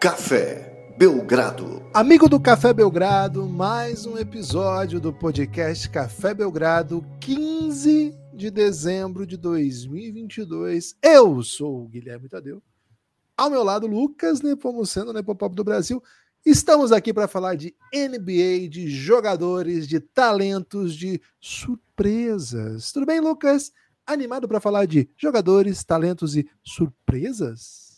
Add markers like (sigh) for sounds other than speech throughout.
Café Belgrado. Amigo do Café Belgrado, mais um episódio do podcast Café Belgrado, 15 de dezembro de 2022. Eu sou o Guilherme Tadeu. Ao meu lado, Lucas Nepomuceno, Nepopop do Brasil. Estamos aqui para falar de NBA, de jogadores, de talentos, de surpresas. Tudo bem, Lucas? Animado para falar de jogadores, talentos e surpresas?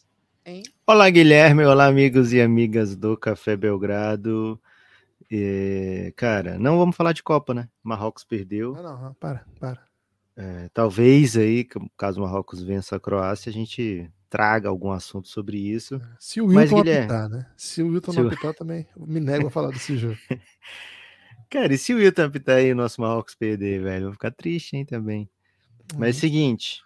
Hein? Olá, Guilherme. Olá, amigos e amigas do Café Belgrado. E, cara, não vamos falar de Copa, né? Marrocos perdeu. Não, não, para, para. É, talvez aí, caso o Marrocos vença a Croácia, a gente traga algum assunto sobre isso. É, se o Wilton Mas, Guilherme... apitar, né? Se o Wilton se não apitar, também me nego a falar desse jogo. (laughs) Cara, e se o Wilton apitar aí o nosso Marrocos perder, velho? Vou ficar triste, hein, também. Mas é o seguinte,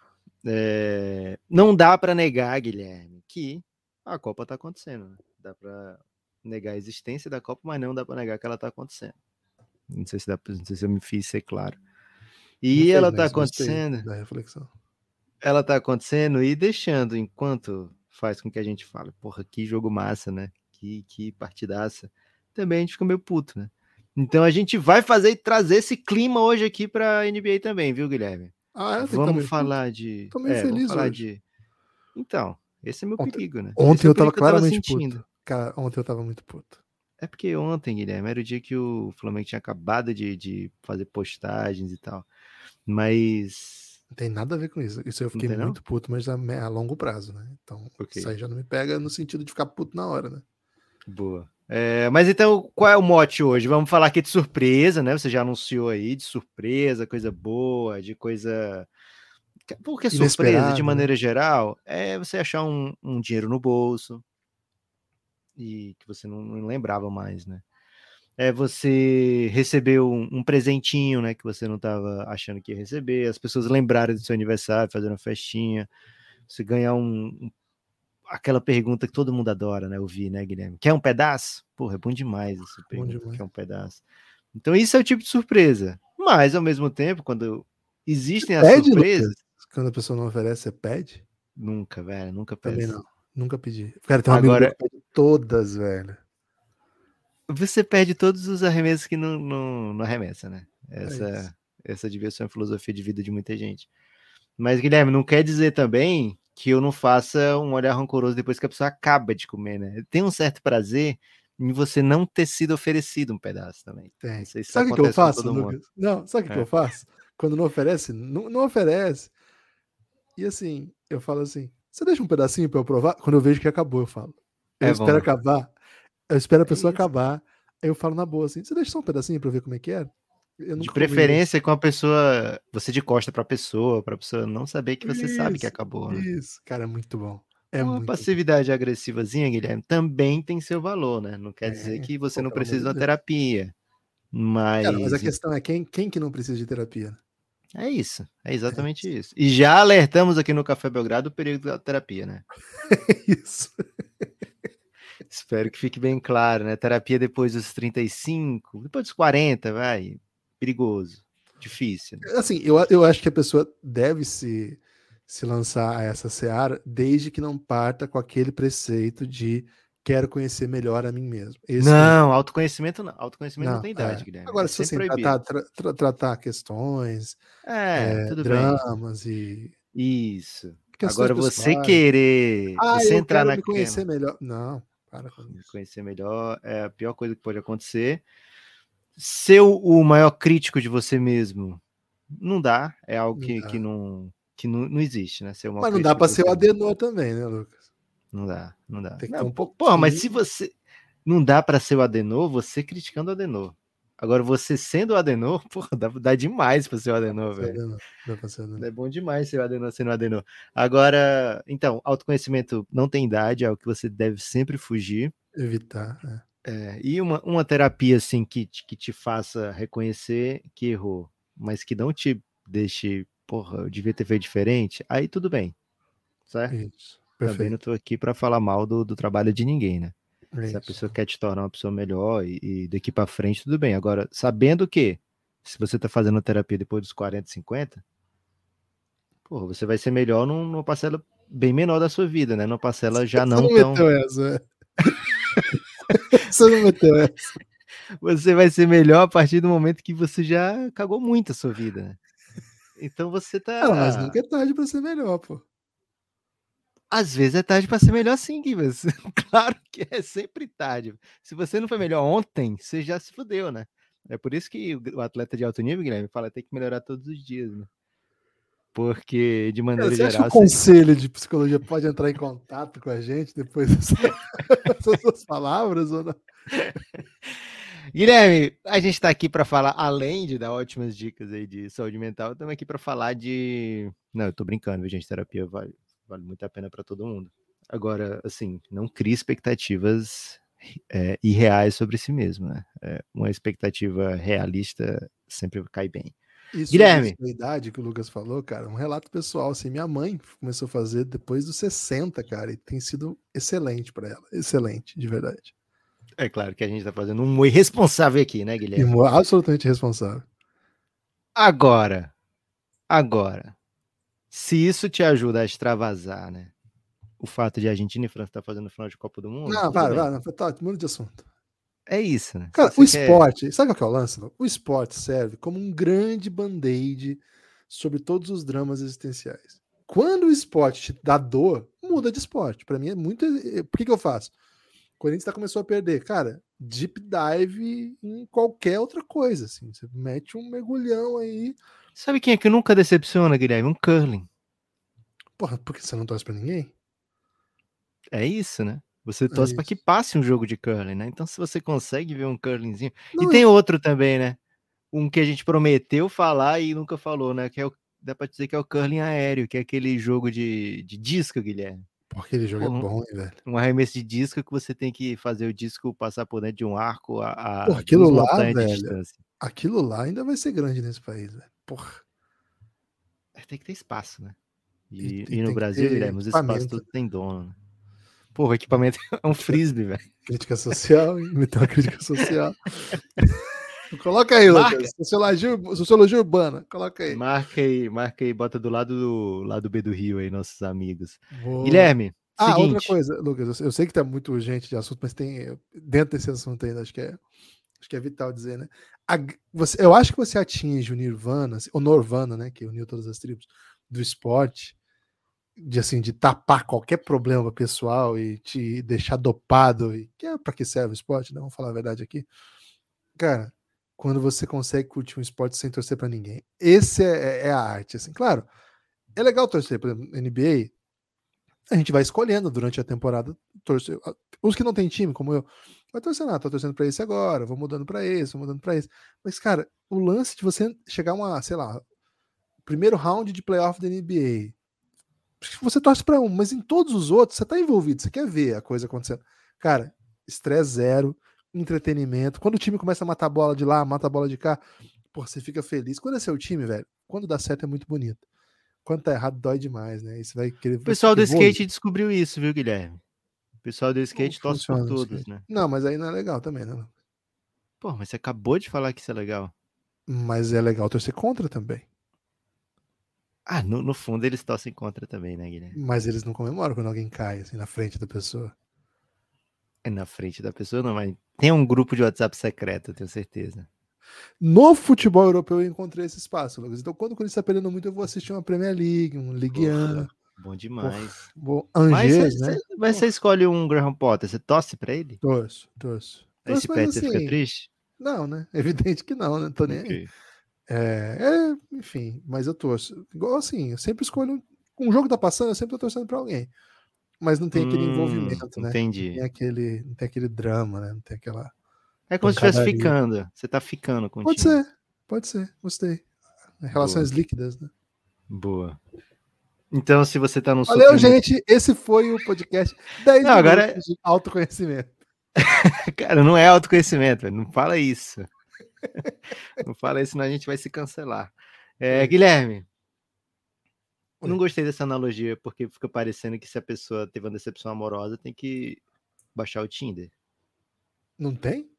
é... não dá para negar, Guilherme que a Copa está acontecendo. Né? Dá para negar a existência da Copa, mas não dá para negar que ela está acontecendo. Não sei se dá, não sei se eu me fiz ser claro. E ela está acontecendo. Da reflexão. Ela está acontecendo e deixando enquanto faz com que a gente fale, porra, que jogo massa, né? Que, que partidaça. Também a gente fica meio puto, né? Então a gente vai fazer e trazer esse clima hoje aqui para a NBA também, viu, Guilherme? Ah? Vamos falar de. Tô meio é, feliz falar de. Então, esse é meu ontem, perigo, né? Ontem é eu tava claramente puto. Cara, ontem eu tava muito puto. É porque ontem, Guilherme, era o dia que o Flamengo tinha acabado de, de fazer postagens e tal. Mas. Não tem nada a ver com isso. Isso eu fiquei muito puto, mas a, a, longo prazo, né? Então, okay. isso aí já não me pega no sentido de ficar puto na hora, né? Boa. É, mas então, qual é o mote hoje? Vamos falar aqui de surpresa, né? Você já anunciou aí de surpresa, coisa boa, de coisa porque surpresa, de né? maneira geral, é você achar um, um, dinheiro no bolso e que você não, não, lembrava mais, né? É você receber um, um, presentinho, né? Que você não estava achando que ia receber, as pessoas lembrarem do seu aniversário, fazer uma festinha, você ganhar um, aquela pergunta que todo mundo adora, né? Ouvir, né, Guilherme? Quer um pedaço? Porra, é bom demais essa pergunta, quer um pedaço. Então, isso é o tipo de surpresa. Mas, ao mesmo tempo, quando existem as Pede, surpresas. Lucas. Quando a pessoa não oferece, você pede? Nunca, velho, nunca pede. Também não. Nunca pedi. Cara, tem uma Agora, pede todas, velho. Você perde todos os arremessos que não, não, não arremessa, né? É essa, é essa devia ser uma filosofia de vida de muita gente. Mas, Guilherme, não quer dizer também que eu não faça um olhar rancoroso depois que a pessoa acaba de comer, né? Tem um certo prazer em você não ter sido oferecido um pedaço também. Tem. sabe o que eu faço, Lucas? Não, sabe o que, é. que eu faço? Quando não oferece, não, não oferece. E assim, eu falo assim: você deixa um pedacinho para eu provar? Quando eu vejo que acabou, eu falo. Eu é espero bom. acabar. Eu espero a é pessoa é acabar. Aí eu falo na boa assim: você deixa só um pedacinho para eu ver como é que é? De preferência com a pessoa, você de costa para a pessoa, para a pessoa não saber que você isso, sabe que acabou. Né? Isso, cara, é muito bom. É uma muito passividade bom. agressivazinha, Guilherme, também tem seu valor, né? Não quer é, dizer que você não precisa de uma terapia. Mas... Cara, mas a questão é quem, quem que não precisa de terapia? É isso, é exatamente é isso. isso. E já alertamos aqui no Café Belgrado o período da terapia, né? (laughs) isso. Espero que fique bem claro, né? Terapia depois dos 35, depois dos 40, vai. Perigoso, difícil. Né? Assim, eu, eu acho que a pessoa deve se, se lançar a essa seara desde que não parta com aquele preceito de quero conhecer melhor a mim mesmo. Esse não, é... autoconhecimento não. Autoconhecimento não, não tem idade, é. Guilherme. Agora, é se você tratar, tra tra tratar questões, é, é dramas bem. e. Isso. Agora, você querer. Ah, você entrar na me conhecer melhor. Não, para com isso. Conhecer melhor é a pior coisa que pode acontecer. Ser o maior crítico de você mesmo não dá. É algo que não, que não, que não, não existe, né? Ser Mas não dá para ser o Adenor também, né, Lucas? Não dá, não dá. Tem que não, um pouco. Porra, mas se você. Não dá para ser o Adenor, você criticando o Adenor. Agora, você sendo o Adenor, (laughs) porra, dá, dá demais para ser o Adenor, velho. É bom demais ser o Adenor sendo o Adenor. Agora, então, autoconhecimento não tem idade, é o que você deve sempre fugir. Evitar, é. É e uma, uma terapia, assim, que, que te faça reconhecer que errou, mas que não te deixe, porra, eu devia ter feito diferente, aí tudo bem, certo? Isso. Perfeito. Também não estou aqui para falar mal do, do, trabalho de ninguém, né? É se a pessoa quer te tornar uma pessoa melhor e, e daqui para frente, tudo bem. Agora, sabendo que se você está fazendo a terapia depois dos 40, 50, porra, você vai ser melhor numa parcela bem menor da sua vida, né? Numa parcela já não, não tão. Essa. (laughs) Você não meteu essa. Você vai ser melhor a partir do momento que você já cagou muito a sua vida, né? Então você tá. Não, mas nunca é tarde pra ser melhor, pô. Às vezes é tarde para ser melhor sim, Gibas. (laughs) claro que é sempre tarde. Se você não foi melhor ontem, você já se fudeu, né? É por isso que o atleta de alto nível, Guilherme, fala tem que melhorar todos os dias, né? Porque, de maneira você geral. Acha que o conselho de psicologia pode entrar em contato com a gente depois (laughs) dessas suas palavras ou não? (laughs) Guilherme, a gente está aqui para falar, além de dar ótimas dicas aí de saúde mental, estamos aqui para falar de. Não, eu tô brincando, gente? Terapia vale, vale muito a pena para todo mundo. Agora, assim, não crie expectativas é, irreais sobre si mesmo, né? É, uma expectativa realista sempre cai bem. Isso Guilherme. A idade que o Lucas falou, cara, um relato pessoal, assim, minha mãe começou a fazer depois dos 60, cara, e tem sido excelente para ela, excelente, de verdade. É claro que a gente tá fazendo um irresponsável aqui, né, Guilherme? Absolutamente responsável. Agora, agora, se isso te ajuda a extravasar, né? O fato de a Argentina e França estar tá fazendo final de Copa do Mundo. Não, para, para, tá, muda de assunto. É isso, né? Cara, o esporte, quer... sabe qual é o lance? O esporte serve como um grande band-aid sobre todos os dramas existenciais. Quando o esporte te dá dor, muda de esporte. Para mim é muito. Por que, que eu faço? O Corinthians tá, começou a perder. Cara, deep dive em qualquer outra coisa. Assim. Você mete um mergulhão aí. Sabe quem é que nunca decepciona, Guilherme? Um curling. Porra, porque você não torce pra ninguém? É isso, né? Você torce é para que passe um jogo de curling, né? Então, se você consegue ver um curlingzinho. Não, e tem eu... outro também, né? Um que a gente prometeu falar e nunca falou, né? Que é o, dá para dizer que é o curling aéreo, que é aquele jogo de, de disco, Guilherme. Porque aquele jogo é bom, hein, velho? Um arremesso de disco que você tem que fazer o disco passar por dentro de um arco a, a Porra, aquilo lá, velho. Aquilo lá ainda vai ser grande nesse país, velho. Porra. É, tem que ter espaço, né? E, e, e no Brasil, Guilherme, os espaços todos têm dono, né? Porra, o equipamento (laughs) é um frisbee, velho. Crítica social, imitar uma crítica social. (laughs) coloca aí, marca. Lucas. Sociologia, sociologia urbana. Coloca aí. Marca aí, marca aí, bota do lado do lado B do Rio aí, nossos amigos. Boa. Guilherme. Ah, seguinte. outra coisa, Lucas, eu sei que tá muito urgente de assunto, mas tem dentro desse assunto ainda, acho que é acho que é vital dizer, né? A, você, eu acho que você atinge o Nirvana, o Norvana, né, que uniu todas as tribos do esporte, de assim de tapar qualquer problema pessoal e te deixar dopado e que é para que serve o esporte, né? Vamos falar a verdade aqui. Cara, quando você consegue curtir um esporte sem torcer para ninguém. Esse é, é, é, a arte, assim. Claro, é legal torcer, exemplo, NBA. A gente vai escolhendo durante a temporada torcer. Os que não tem time, como eu, vai torcendo, ah, tô torcendo para esse agora, vou mudando para esse, vou mudando para esse. Mas cara, o lance de você chegar uma, sei lá, primeiro round de playoff da NBA, você torce para um, mas em todos os outros você tá envolvido, você quer ver a coisa acontecendo. Cara, estresse zero, entretenimento. Quando o time começa a matar a bola de lá, mata a bola de cá, pô, você fica feliz. Quando é seu time, velho, quando dá certo é muito bonito. Quando tá errado, dói demais, né? Isso vai querer. O pessoal do skate descobriu isso, viu, Guilherme? O pessoal do skate torce por todos, né? Não, mas aí não é legal também, né? Pô, mas você acabou de falar que isso é legal. Mas é legal torcer contra também. Ah, no, no fundo eles torcem contra também, né, Guilherme? Mas eles não comemoram quando alguém cai, assim, na frente da pessoa. É na frente da pessoa, não, mas tem um grupo de WhatsApp secreto, eu tenho certeza. No futebol europeu eu encontrei esse espaço, Lucas. Então, quando o Corinthians está perdendo muito, eu vou assistir uma Premier League, um Ligue 1. Bom demais. Bom, Angers, mas, né? mas você escolhe um Graham Potter, você torce pra ele? Torço, torço. Aí se perde, assim, você fica triste? Não, né? (laughs) Evidente que não, né? Tô nem okay. aí. É, é, enfim, mas eu torço. Igual assim, eu sempre escolho. Um jogo tá passando, eu sempre tô torcendo pra alguém. Mas não tem aquele hum, envolvimento, né? Entendi. Não tem aquele, não tem aquele drama, né? Não tem aquela. É como se estivesse ficando. Você tá ficando com Pode ser, pode ser, gostei. Relações Boa. líquidas, né? Boa. Então, se você tá no. Valeu, gente. Esse foi o podcast (laughs) 10 não, agora... De autoconhecimento. (laughs) Cara, não é autoconhecimento, não fala isso. (laughs) não fala isso, senão a gente vai se cancelar. É, Guilherme, não gostei dessa analogia, porque fica parecendo que se a pessoa teve uma decepção amorosa, tem que baixar o Tinder. Não tem?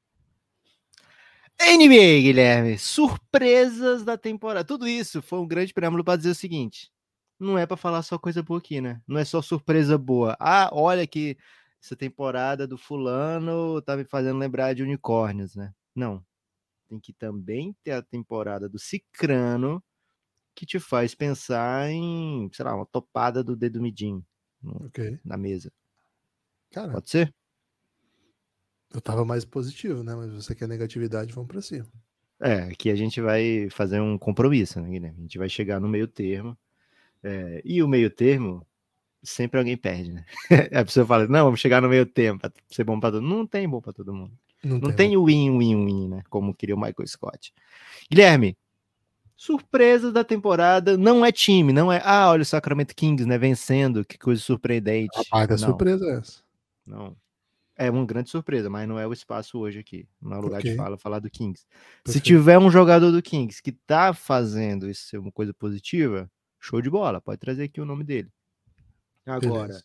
NBA, Guilherme, surpresas da temporada. Tudo isso foi um grande preâmbulo para dizer o seguinte: não é para falar só coisa boa aqui, né? Não é só surpresa boa. Ah, olha que essa temporada do fulano tá me fazendo lembrar de unicórnios, né? Não. Tem que também ter a temporada do Cicrano que te faz pensar em, sei lá, uma topada do dedo midinho okay. na mesa. Cara, Pode ser? Eu tava mais positivo, né? Mas você quer negatividade, vamos para cima. É, aqui a gente vai fazer um compromisso, né, Guilherme? A gente vai chegar no meio termo. É, e o meio termo, sempre alguém perde, né? (laughs) A pessoa fala, não, vamos chegar no meio termo para ser bom para todo mundo. Não tem bom para todo mundo. Não, não tem o win, win, win, né? Como queria o Michael Scott. Guilherme, surpresa da temporada não é time, não é, ah, olha o Sacramento Kings, né, vencendo, que coisa surpreendente. Rapaz, a surpresa é essa. Não. É uma grande surpresa, mas não é o espaço hoje aqui. Não é o lugar okay. de fala falar do Kings. Perfeito. Se tiver um jogador do Kings que tá fazendo isso ser uma coisa positiva, show de bola, pode trazer aqui o nome dele. Agora,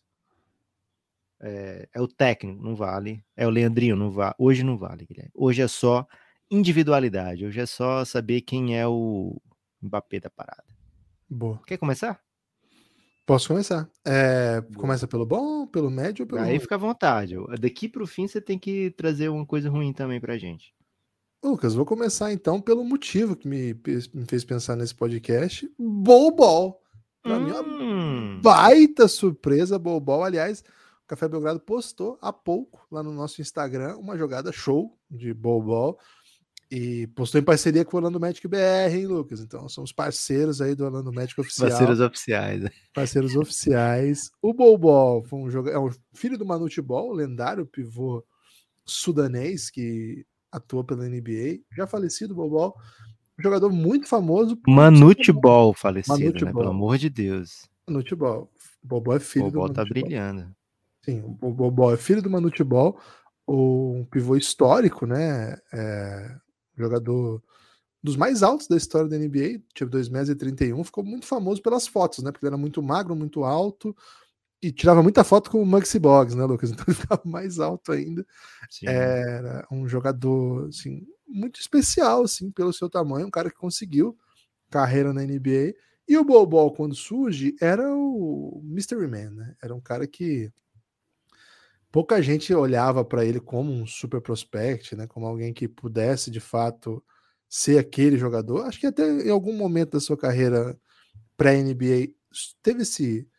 é, é, o técnico, não vale. É o Leandrinho, não vale. Hoje não vale, Guilherme. Hoje é só individualidade. Hoje é só saber quem é o Mbappé da parada. Boa. Quer começar? Posso começar. É, começa pelo bom, pelo médio ou pelo Aí ruim? fica à vontade. Daqui para o fim você tem que trazer uma coisa ruim também pra gente. Lucas, vou começar então pelo motivo que me, me fez pensar nesse podcast. Bobol. Pra hum. mim, uma baita surpresa, Bobol. Aliás, Café Belgrado postou há pouco lá no nosso Instagram uma jogada show de Bobol. E postou em parceria com o Orlando Magic BR, hein, Lucas? Então, somos parceiros aí do Orlando Magic Oficial. Parceiros oficiais. Parceiros oficiais. O Bol foi um jogador, é um filho do Manute Ball, lendário pivô sudanês que atua pela NBA, já falecido Bol Bol, um jogador muito famoso. Manute Ball falecido, Manute né? Ball. Pelo amor de Deus. Manute Ball. O Bobol é filho Bobol do Manute tá brilhando. Sim, o Bobol é filho do Manute Ball, um pivô histórico, né? É, jogador dos mais altos da história da NBA, tipo 2,31, ficou muito famoso pelas fotos, né? Porque ele era muito magro, muito alto e tirava muita foto com o Maxi Boggs, né, Lucas? (laughs) Então ele ficava mais alto ainda. Sim. Era um jogador, assim, muito especial, assim, pelo seu tamanho, um cara que conseguiu carreira na NBA. E o Bol quando surge, era o Mystery Man, né? Era um cara que pouca gente olhava para ele como um super prospect, né? Como alguém que pudesse de fato ser aquele jogador. Acho que até em algum momento da sua carreira pré-NBA teve esse,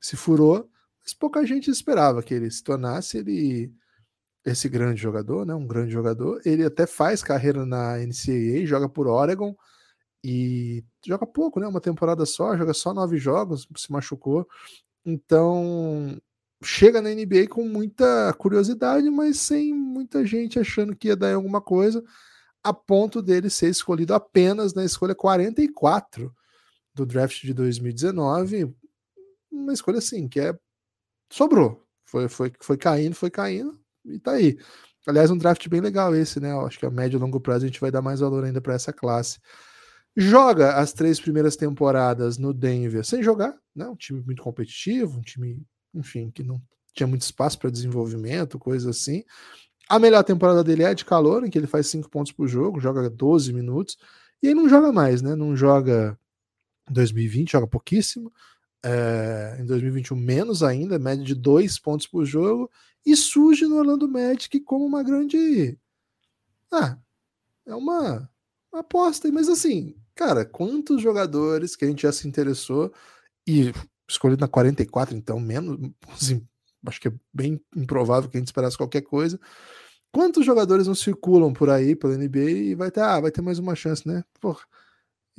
esse furor, mas pouca gente esperava que ele se tornasse ele esse grande jogador, né? Um grande jogador. Ele até faz carreira na NCAA, joga por Oregon e joga pouco, né? Uma temporada só, joga só nove jogos, se machucou. Então chega na NBA com muita curiosidade, mas sem muita gente achando que ia dar em alguma coisa, a ponto dele ser escolhido apenas na escolha 44 do draft de 2019. Uma escolha assim, que é sobrou. Foi, foi, foi caindo, foi caindo e tá aí. Aliás, um draft bem legal esse, né? Eu acho que a médio e longo prazo a gente vai dar mais valor ainda para essa classe. Joga as três primeiras temporadas no Denver sem jogar, né? Um time muito competitivo, um time enfim, que não tinha muito espaço para desenvolvimento, coisa assim. A melhor temporada dele é de calor, em que ele faz 5 pontos por jogo, joga 12 minutos, e aí não joga mais, né? Não joga em 2020, joga pouquíssimo. É, em 2021, menos ainda, média de 2 pontos por jogo, e surge no Orlando Magic como uma grande. Ah, é uma, uma aposta, mas assim, cara, quantos jogadores que a gente já se interessou e escolhido na 44, então menos, (laughs) assim, acho que é bem improvável que a gente esperasse qualquer coisa. Quantos jogadores não circulam por aí pela NBA e vai ter, ah, vai ter mais uma chance, né? Porra.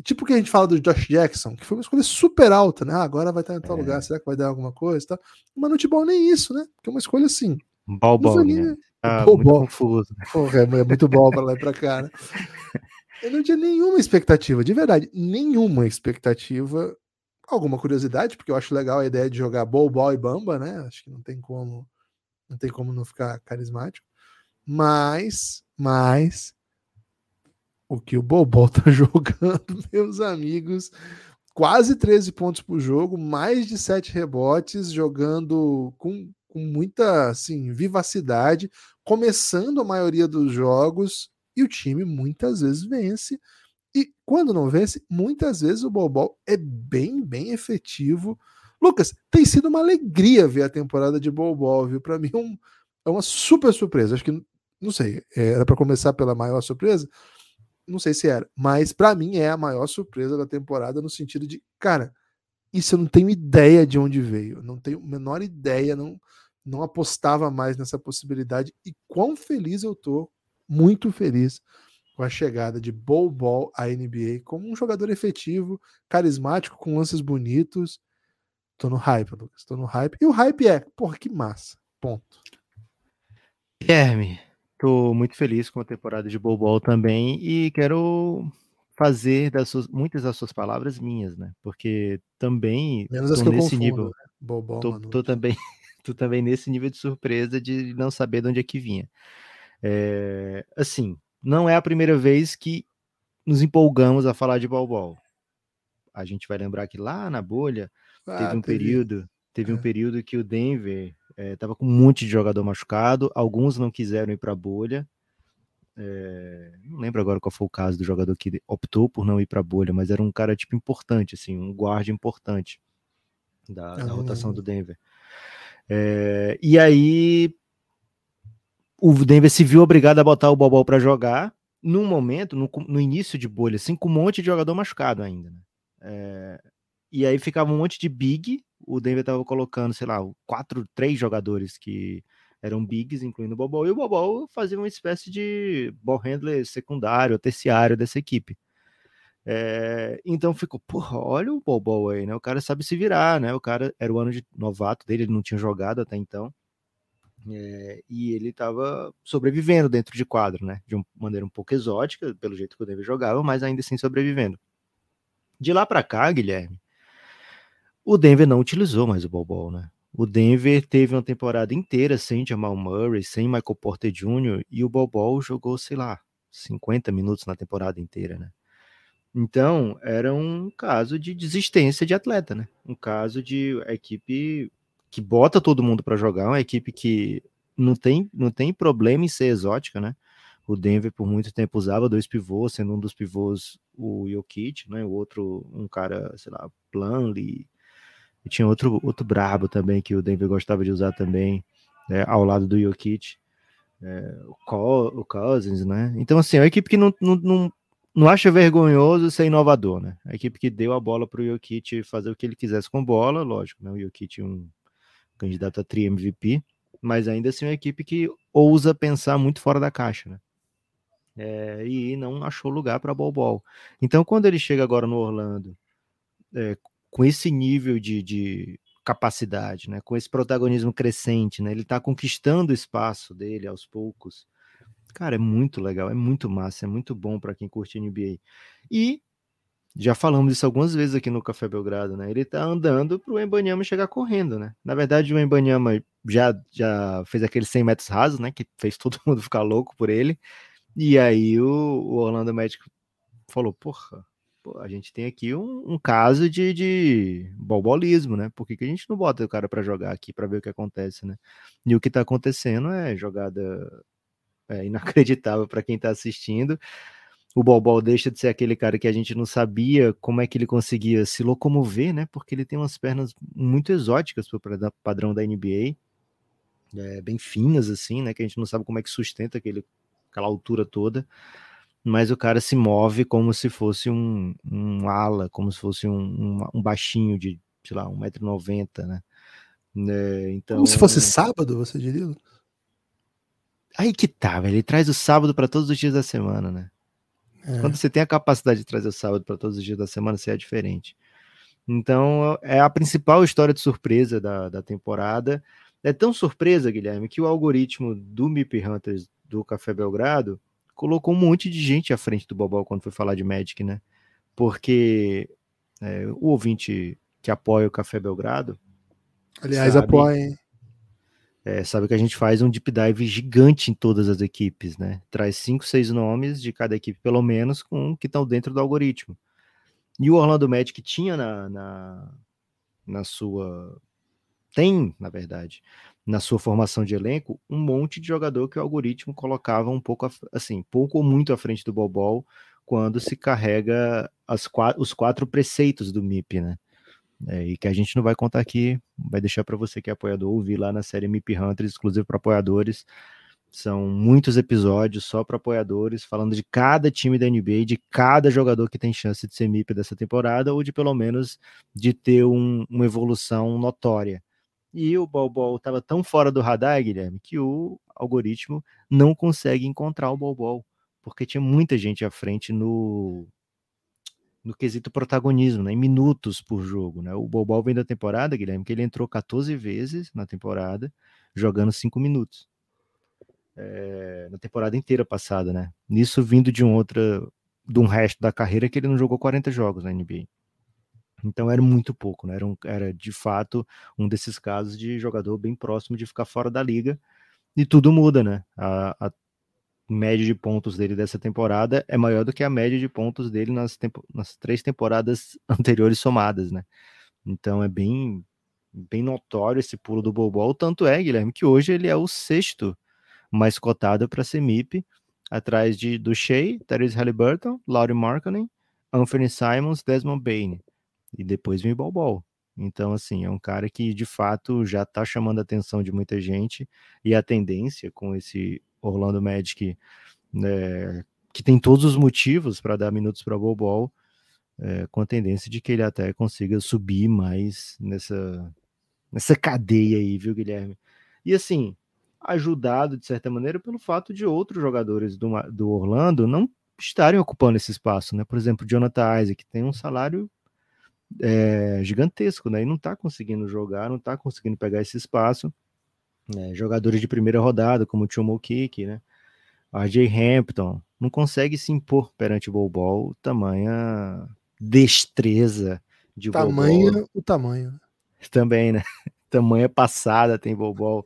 Tipo que a gente fala do Josh Jackson, que foi uma escolha super alta, né? Ah, agora vai estar em tal é. lugar, será que vai dar alguma coisa? Tá? Mas no futebol nem isso, né? Porque é uma escolha assim. Ball, né? Ah, ball, muito ball. confuso. Porra, é muito bom para lá e para cá, né? (laughs) Eu não tinha nenhuma expectativa, de verdade, nenhuma expectativa alguma curiosidade, porque eu acho legal a ideia de jogar Bol, Bol e Bamba, né? Acho que não tem como não tem como não ficar carismático. Mas, mas o que o Bobol tá (laughs) jogando, meus amigos, quase 13 pontos por jogo, mais de 7 rebotes, jogando com, com muita assim, vivacidade, começando a maioria dos jogos, e o time muitas vezes vence e quando não vence, muitas vezes o Bobol é bem, bem efetivo. Lucas, tem sido uma alegria ver a temporada de Bol viu? Para mim é, um, é, uma super surpresa. Acho que, não sei, é, era para começar pela maior surpresa? Não sei se era, mas para mim é a maior surpresa da temporada no sentido de, cara, isso eu não tenho ideia de onde veio, não tenho a menor ideia, não, não apostava mais nessa possibilidade e quão feliz eu tô, muito feliz com a chegada de Bol Bol à NBA como um jogador efetivo, carismático, com lances bonitos. Tô no hype, Lucas. Tô no hype. E o hype é, porra, que massa. Ponto. Guilherme, tô muito feliz com a temporada de Bol Bol também e quero fazer das suas, muitas das suas palavras minhas, né? Porque também Menos que nesse confundo, nível. Né? Bol, tô, tô também, (laughs) tô também nesse nível de surpresa de não saber de onde é que vinha. É, assim, não é a primeira vez que nos empolgamos a falar de Bol A gente vai lembrar que lá na bolha ah, teve um teve... período, teve é. um período que o Denver estava é, com um monte de jogador machucado, alguns não quiseram ir para a bolha. É, não lembro agora qual foi o caso do jogador que optou por não ir para a bolha, mas era um cara tipo importante, assim, um guarda importante da, da rotação do Denver. É, e aí o Denver se viu obrigado a botar o Bobol para jogar num momento, no, no, início de bolha, assim, com um monte de jogador machucado ainda. Né? É, e aí ficava um monte de big. O Denver estava colocando, sei lá, quatro, três jogadores que eram bigs, incluindo o Bobol, e o Bobol fazia uma espécie de ball handler secundário, terciário dessa equipe. É, então ficou, porra, olha o Bobol aí, né? O cara sabe se virar, né? O cara era o ano de novato dele, ele não tinha jogado até então. É, e ele estava sobrevivendo dentro de quadro, né? De uma maneira um pouco exótica, pelo jeito que o Denver jogava, mas ainda assim sobrevivendo. De lá para cá, Guilherme, o Denver não utilizou mais o Bol né? O Denver teve uma temporada inteira sem Jamal Murray, sem Michael Porter Jr. e o Bol jogou, sei lá, 50 minutos na temporada inteira, né? Então, era um caso de desistência de atleta, né? Um caso de equipe que bota todo mundo para jogar, uma equipe que não tem, não tem problema em ser exótica, né? O Denver por muito tempo usava dois pivôs, sendo um dos pivôs o Jokic, né? O outro um cara, sei lá, Planley. E tinha outro outro brabo também que o Denver gostava de usar também, né? ao lado do Jokic. É, o, Cousins, né? Então, assim, é uma equipe que não, não, não, não acha vergonhoso ser inovador, né? A equipe que deu a bola para o Jokic fazer o que ele quisesse com bola, lógico, né? O Jokic um candidato a tri MVP, mas ainda assim é uma equipe que ousa pensar muito fora da caixa, né? É, e não achou lugar para Bol Então, quando ele chega agora no Orlando, é, com esse nível de, de, capacidade, né, com esse protagonismo crescente, né, ele está conquistando o espaço dele aos poucos. Cara, é muito legal, é muito massa, é muito bom para quem curte NBA. E já falamos isso algumas vezes aqui no Café Belgrado, né? Ele tá andando pro Embanyama chegar correndo, né? Na verdade, o Embanyama já, já fez aqueles 100 metros rasos, né? Que fez todo (laughs) mundo ficar louco por ele. E aí o, o Orlando Magic falou, porra, pô, a gente tem aqui um, um caso de, de né? Por que, que a gente não bota o cara para jogar aqui para ver o que acontece, né? E o que tá acontecendo é jogada é, inacreditável para quem tá assistindo o Bobol deixa de ser aquele cara que a gente não sabia como é que ele conseguia se locomover, né? Porque ele tem umas pernas muito exóticas para o padrão da NBA, é, bem finas assim, né? Que a gente não sabe como é que sustenta aquele, aquela altura toda. Mas o cara se move como se fosse um, um ala, como se fosse um, um, um baixinho de, sei lá, 1,90m, né? É, então, como se fosse sábado, você diria? Aí que tá, velho. Ele traz o sábado para todos os dias da semana, né? É. Quando você tem a capacidade de trazer o sábado para todos os dias da semana, você é diferente. Então, é a principal história de surpresa da, da temporada. É tão surpresa, Guilherme, que o algoritmo do MIP Hunters do Café Belgrado colocou um monte de gente à frente do Bobol quando foi falar de Magic, né? Porque é, o ouvinte que apoia o Café Belgrado. Aliás, sabe, apoia, é, sabe que a gente faz um deep dive gigante em todas as equipes, né? Traz cinco, seis nomes de cada equipe, pelo menos, com que estão dentro do algoritmo. E o Orlando Magic tinha na, na, na sua. Tem, na verdade, na sua formação de elenco, um monte de jogador que o algoritmo colocava um pouco, assim, pouco ou muito à frente do Bobol quando se carrega as, os quatro preceitos do MIP, né? É, e que a gente não vai contar aqui, vai deixar para você que é apoiador ouvir lá na série MIP Hunters, exclusivo para apoiadores. São muitos episódios só para apoiadores, falando de cada time da NBA, de cada jogador que tem chance de ser MIP dessa temporada, ou de pelo menos de ter um, uma evolução notória. E o Bol estava tão fora do radar, Guilherme, que o algoritmo não consegue encontrar o Bol porque tinha muita gente à frente no, no quesito protagonismo, né, em minutos por jogo. Né? O Bobol vem da temporada, Guilherme, que ele entrou 14 vezes na temporada, jogando 5 minutos. É, na temporada inteira passada, né? Nisso vindo de um outra, de um resto da carreira que ele não jogou 40 jogos na NBA. Então era muito pouco, né? Era, um, era de fato um desses casos de jogador bem próximo de ficar fora da liga. E tudo muda, né? A, a média de pontos dele dessa temporada é maior do que a média de pontos dele nas, tempo, nas três temporadas (laughs) anteriores somadas, né? Então é bem, bem notório esse pulo do Bobol. Tanto é, Guilherme, que hoje ele é o sexto mais cotado para ser MIP, atrás de do Shea, Therese Halliburton, Laurie Markkinen, Anthony Simons, Desmond Bain. E depois vem o Bobol. Então, assim, é um cara que de fato já está chamando a atenção de muita gente e a tendência com esse Orlando Magic, né, que tem todos os motivos para dar minutos para o Bol, é, com a tendência de que ele até consiga subir mais nessa, nessa cadeia aí, viu, Guilherme? E assim, ajudado de certa maneira pelo fato de outros jogadores do, do Orlando não estarem ocupando esse espaço, né? Por exemplo, Jonathan Isaac tem um salário é, gigantesco, né? E não está conseguindo jogar, não está conseguindo pegar esse espaço né, jogadores de primeira rodada, como o Tio Kik, né? RJ Hampton, não consegue se impor perante o Bol tamanha destreza de tamanho o tamanho. Também, né? (laughs) Tamanha passada tem Bol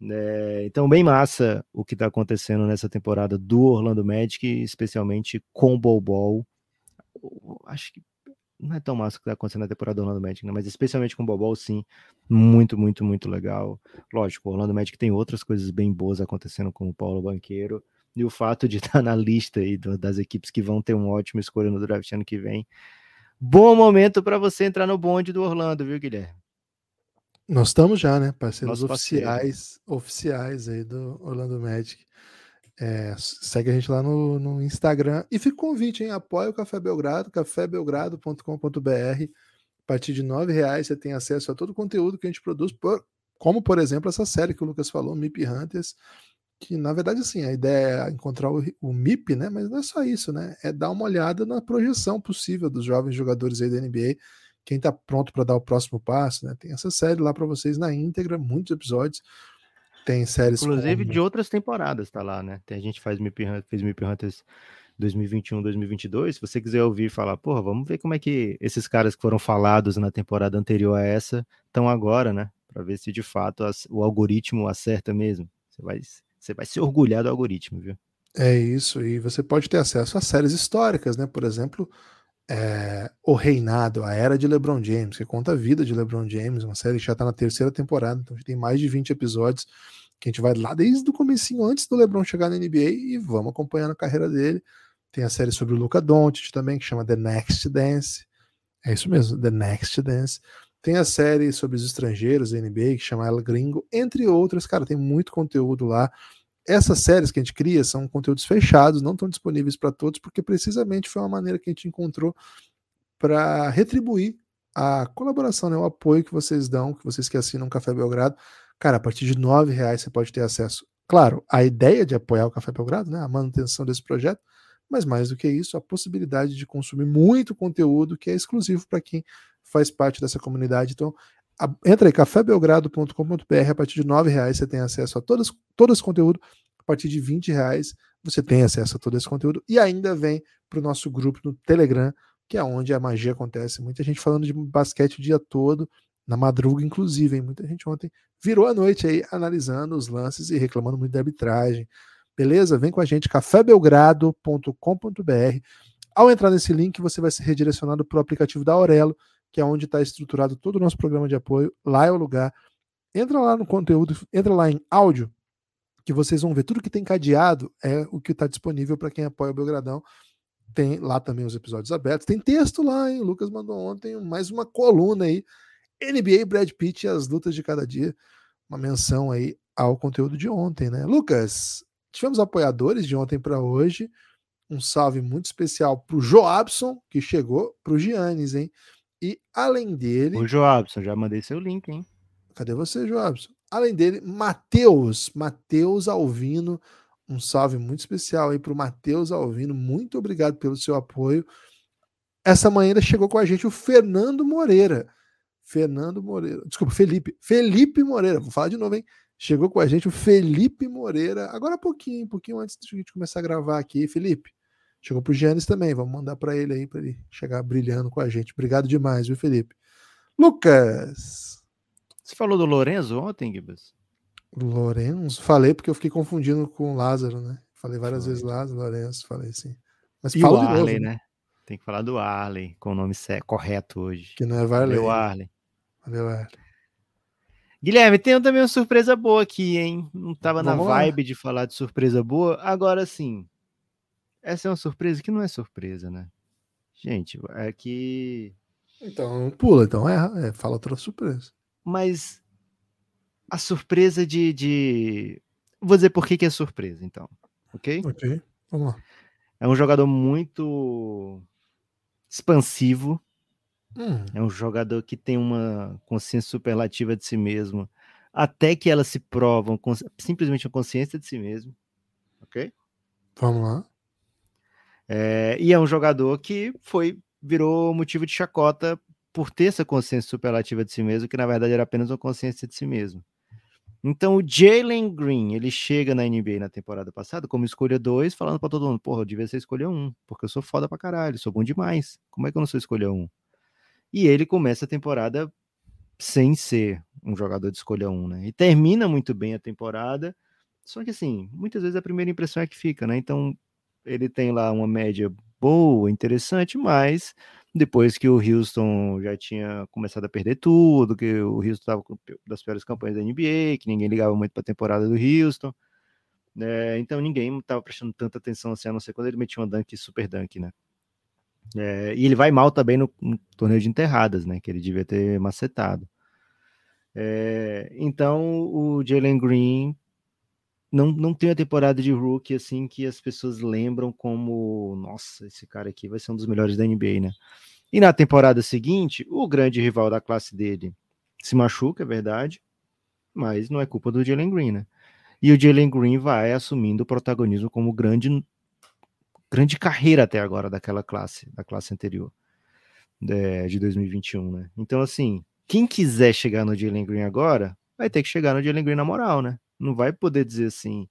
É, então, bem massa o que está acontecendo nessa temporada do Orlando Magic, especialmente com o Bol Acho que não é tão massa o que tá acontecendo na temporada do Orlando Magic, né? mas especialmente com o Bobol, sim, muito, muito, muito legal. Lógico, o Orlando Magic tem outras coisas bem boas acontecendo com o Paulo Banqueiro, e o fato de estar (laughs) tá na lista aí das equipes que vão ter uma ótima escolha no draft ano que vem. Bom momento para você entrar no bonde do Orlando, viu, Guilherme? Nós estamos já, né? Parceiros oficiais, oficiais aí do Orlando Magic. É, segue a gente lá no, no Instagram. E fica o convite, hein? Apoia o Café Belgrado, cafébelgrado.com.br. A partir de R$ reais você tem acesso a todo o conteúdo que a gente produz, por, como, por exemplo, essa série que o Lucas falou, MIP Hunters, que na verdade, assim, a ideia é encontrar o, o MIP, né? Mas não é só isso, né? É dar uma olhada na projeção possível dos jovens jogadores aí da NBA, quem está pronto para dar o próximo passo, né? Tem essa série lá para vocês na íntegra, muitos episódios. Tem séries. Inclusive como... de outras temporadas, tá lá, né? Tem, a gente faz Mip fez Mip Hunters 2021, 2022. Se você quiser ouvir falar, porra, vamos ver como é que esses caras que foram falados na temporada anterior a essa estão agora, né? Para ver se de fato as, o algoritmo acerta mesmo. Você vai, você vai se orgulhar do algoritmo, viu? É isso, e você pode ter acesso a séries históricas, né? Por exemplo, é, O Reinado, a Era de LeBron James, que conta a vida de LeBron James, uma série que já está na terceira temporada, então já tem mais de 20 episódios que a gente vai lá desde o comecinho, antes do LeBron chegar na NBA e vamos acompanhando a carreira dele. Tem a série sobre o Luca Doncic também, que chama The Next Dance. É isso mesmo, The Next Dance. Tem a série sobre os estrangeiros da NBA, que chama El Gringo, entre outras. Cara, tem muito conteúdo lá. Essas séries que a gente cria são conteúdos fechados, não estão disponíveis para todos, porque precisamente foi uma maneira que a gente encontrou para retribuir a colaboração, né, o apoio que vocês dão, que vocês que assinam o Café Belgrado, Cara, a partir de nove reais você pode ter acesso. Claro, a ideia de apoiar o Café Belgrado, né, a manutenção desse projeto, mas mais do que isso, a possibilidade de consumir muito conteúdo que é exclusivo para quem faz parte dessa comunidade. Então, entra aí, cafébelgrado.com.br, a partir de nove reais você tem acesso a todos, todo esse conteúdo, a partir de vinte reais você tem acesso a todo esse conteúdo e ainda vem para o nosso grupo no Telegram, que é onde a magia acontece. Muita gente falando de basquete o dia todo, na madruga, inclusive, hein? muita gente ontem virou a noite aí analisando os lances e reclamando muito da arbitragem. Beleza? Vem com a gente, cafébelgrado.com.br. Ao entrar nesse link, você vai ser redirecionado para o aplicativo da Aurelo, que é onde está estruturado todo o nosso programa de apoio. Lá é o lugar. Entra lá no conteúdo, entra lá em áudio, que vocês vão ver tudo que tem cadeado é o que está disponível para quem apoia o Belgradão. Tem lá também os episódios abertos. Tem texto lá, hein? O Lucas mandou ontem mais uma coluna aí. NBA, Brad Pitt e as lutas de cada dia. Uma menção aí ao conteúdo de ontem, né? Lucas, tivemos apoiadores de ontem para hoje. Um salve muito especial para o Joabson, que chegou, para o Giannis, hein? E além dele. O Joabson, já mandei seu link, hein? Cadê você, Joabson? Além dele, Matheus, Matheus Alvino, um salve muito especial aí para o Matheus Alvino. Muito obrigado pelo seu apoio. Essa manhã ainda chegou com a gente o Fernando Moreira. Fernando Moreira. Desculpa, Felipe. Felipe Moreira. Vou falar de novo, hein? Chegou com a gente o Felipe Moreira. Agora há pouquinho, um pouquinho antes de a gente começar a gravar aqui. Felipe. Chegou pro Giannis também. Vamos mandar para ele aí, para ele chegar brilhando com a gente. Obrigado demais, viu, Felipe? Lucas. Você falou do Lorenzo ontem, Gibas? Lourenço? Falei porque eu fiquei confundindo com o Lázaro, né? Falei várias Foi. vezes Lázaro, Lourenço, falei assim. Mas e fala o Arley, novo, né? né? Tem que falar do Arley, com o nome correto hoje. Que não é Varley. Valeu, Arley. Valeu, Arley. Guilherme, tem também uma surpresa boa aqui, hein? Não tava Vamos na vibe lá. de falar de surpresa boa. Agora sim, essa é uma surpresa que não é surpresa, né? Gente, é que. Então, pula, então é, é fala outra surpresa. Mas a surpresa de, de... Vou dizer por que, que é surpresa, então. Ok? Ok, vamos lá. É um jogador muito expansivo. Hum. É um jogador que tem uma consciência superlativa de si mesmo. Até que elas se provam simplesmente a consciência de si mesmo. Ok? Vamos lá. É, e é um jogador que foi virou motivo de chacota por ter essa consciência superlativa de si mesmo, que na verdade era apenas uma consciência de si mesmo. Então o Jalen Green, ele chega na NBA na temporada passada como escolha 2, falando para todo mundo, porra, eu devia ser escolha 1, um, porque eu sou foda pra caralho, sou bom demais. Como é que eu não sou escolha 1? Um? E ele começa a temporada sem ser um jogador de escolha 1, um, né? E termina muito bem a temporada. Só que assim, muitas vezes a primeira impressão é que fica, né? Então ele tem lá uma média boa, interessante, mas depois que o Houston já tinha começado a perder tudo, que o Houston estava das piores campanhas da NBA, que ninguém ligava muito para a temporada do Houston, né? então ninguém estava prestando tanta atenção assim, a não ser quando ele metia uma dunk super dunk, né? É, e ele vai mal também no, no, torneio de enterradas, né? Que ele devia ter macetado. É, então o Jalen Green não, não tem a temporada de rookie assim que as pessoas lembram como, nossa, esse cara aqui vai ser um dos melhores da NBA, né? E na temporada seguinte, o grande rival da classe dele se machuca, é verdade, mas não é culpa do Jalen Green, né? E o Jalen Green vai assumindo o protagonismo como grande grande carreira até agora daquela classe, da classe anterior, é, de 2021, né? Então, assim, quem quiser chegar no Jalen Green agora, vai ter que chegar no Jalen Green na moral, né? Não vai poder dizer assim,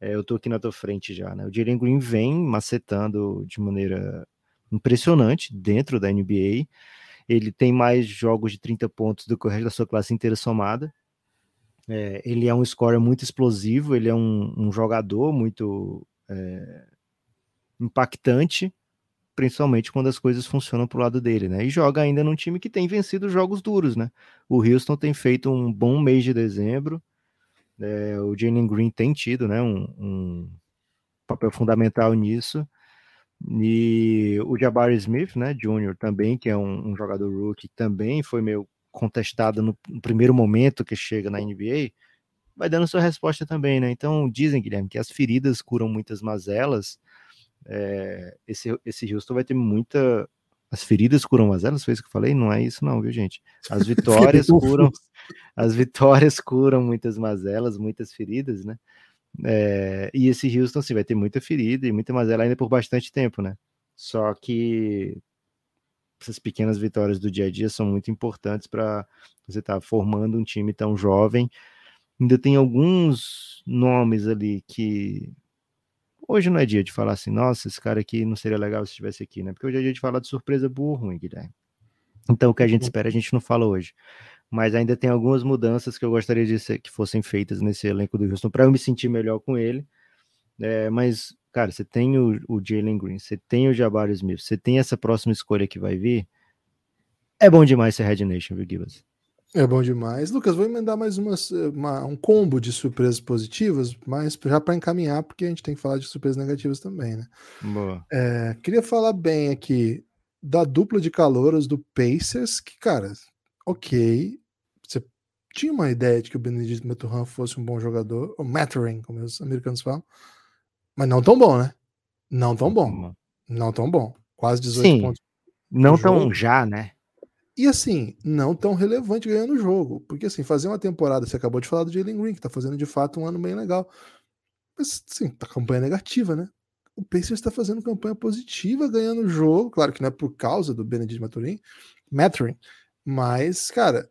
é, eu tô aqui na tua frente já, né? O Jalen Green vem macetando de maneira impressionante dentro da NBA. Ele tem mais jogos de 30 pontos do que o resto da sua classe inteira somada. É, ele é um scorer muito explosivo, ele é um, um jogador muito é, impactante, principalmente quando as coisas funcionam pro lado dele, né? E joga ainda num time que tem vencido jogos duros, né? O Houston tem feito um bom mês de dezembro, é, o Jalen Green tem tido né, um, um, papel fundamental nisso. E o Jabari Smith, né, Júnior também, que é um, um, jogador rookie, também foi meio contestado no, no, primeiro momento que chega na NBA, vai dando sua resposta também, né? Então dizem, Guilherme, que as feridas curam muitas mazelas. É, esse, esse Houston vai ter muita. As feridas curam mazelas, foi isso que eu falei? Não é isso, não, viu, gente? As (laughs) vitórias curam as vitórias curam muitas mazelas, muitas feridas, né? É, e esse Houston, sim, vai ter muita ferida e muita mazela ainda por bastante tempo, né? Só que essas pequenas vitórias do dia a dia são muito importantes para você estar tá formando um time tão jovem. Ainda tem alguns nomes ali que hoje não é dia de falar assim, nossa, esse cara aqui não seria legal se estivesse aqui, né? Porque hoje é dia de falar de surpresa burro, hein, Guilherme. Então o que a gente uhum. espera a gente não fala hoje mas ainda tem algumas mudanças que eu gostaria de ser, que fossem feitas nesse elenco do Houston para eu me sentir melhor com ele. É, mas, cara, você tem o, o Jalen Green, você tem o Jabari Smith, você tem essa próxima escolha que vai vir. É bom demais ser Red Nation, viu, Gibbs? É bom demais. Lucas, vou emendar mais uma, uma um combo de surpresas positivas, mas já para encaminhar, porque a gente tem que falar de surpresas negativas também, né? Boa. É, queria falar bem aqui da dupla de calouros do Pacers, que, cara, ok, você tinha uma ideia de que o Benedito Maturhan fosse um bom jogador, ou Maturin, como os americanos falam, mas não tão bom, né? Não tão bom. Não tão bom. Quase 18 Sim, pontos. Não tão já, né? E assim, não tão relevante ganhando o jogo. Porque assim, fazer uma temporada, você acabou de falar do Jalen Green, que tá fazendo de fato um ano bem legal. Mas assim, tá campanha negativa, né? O Pacers está fazendo campanha positiva, ganhando o jogo. Claro que não é por causa do Benedict Maturin, Maturin, mas, cara,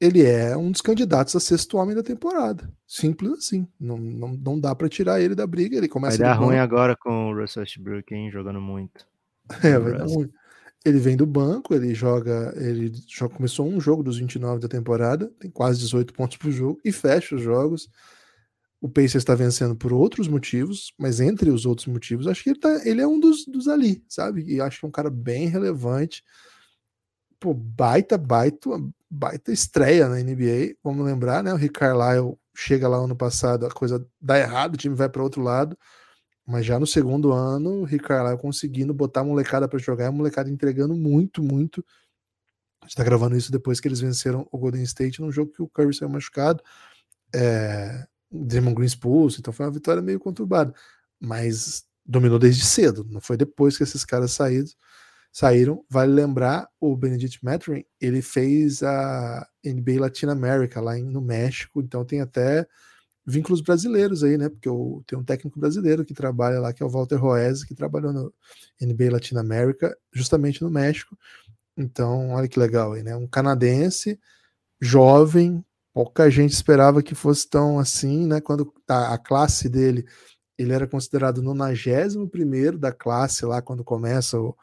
ele é um dos candidatos a sexto homem da temporada. Simples assim. Não, não, não dá para tirar ele da briga. Ele começa vai dar ruim agora com o Russell Westbrook, hein? Jogando muito. (laughs) É, vai dar ruim. Ele vem do banco, ele joga, ele já começou um jogo dos 29 da temporada, tem quase 18 pontos por jogo e fecha os jogos. O Pacers está vencendo por outros motivos, mas entre os outros motivos, acho que ele, tá, ele é um dos, dos ali, sabe? E acho que é um cara bem relevante. Pô, baita, baita, baita estreia na NBA. Vamos lembrar, né? O Rick Carlisle chega lá ano passado, a coisa dá errado, o time vai para outro lado. Mas já no segundo ano, o Rick Carlisle conseguindo botar a molecada para jogar, a molecada entregando muito, muito. A gente tá gravando isso depois que eles venceram o Golden State num jogo que o Curry saiu machucado. É, Draymond Green expulso, então foi uma vitória meio conturbada. Mas dominou desde cedo, não foi depois que esses caras saíram. saíram. Vale lembrar, o Benedict Mathurin, ele fez a NBA Latina America lá no México, então tem até vínculos brasileiros aí, né? Porque eu tenho um técnico brasileiro que trabalha lá, que é o Walter Roese, que trabalhou no NBA Latina America, justamente no México. Então, olha que legal aí, né? Um canadense, jovem, pouca gente esperava que fosse tão assim, né? Quando a, a classe dele, ele era considerado 91 da classe lá, quando começa o,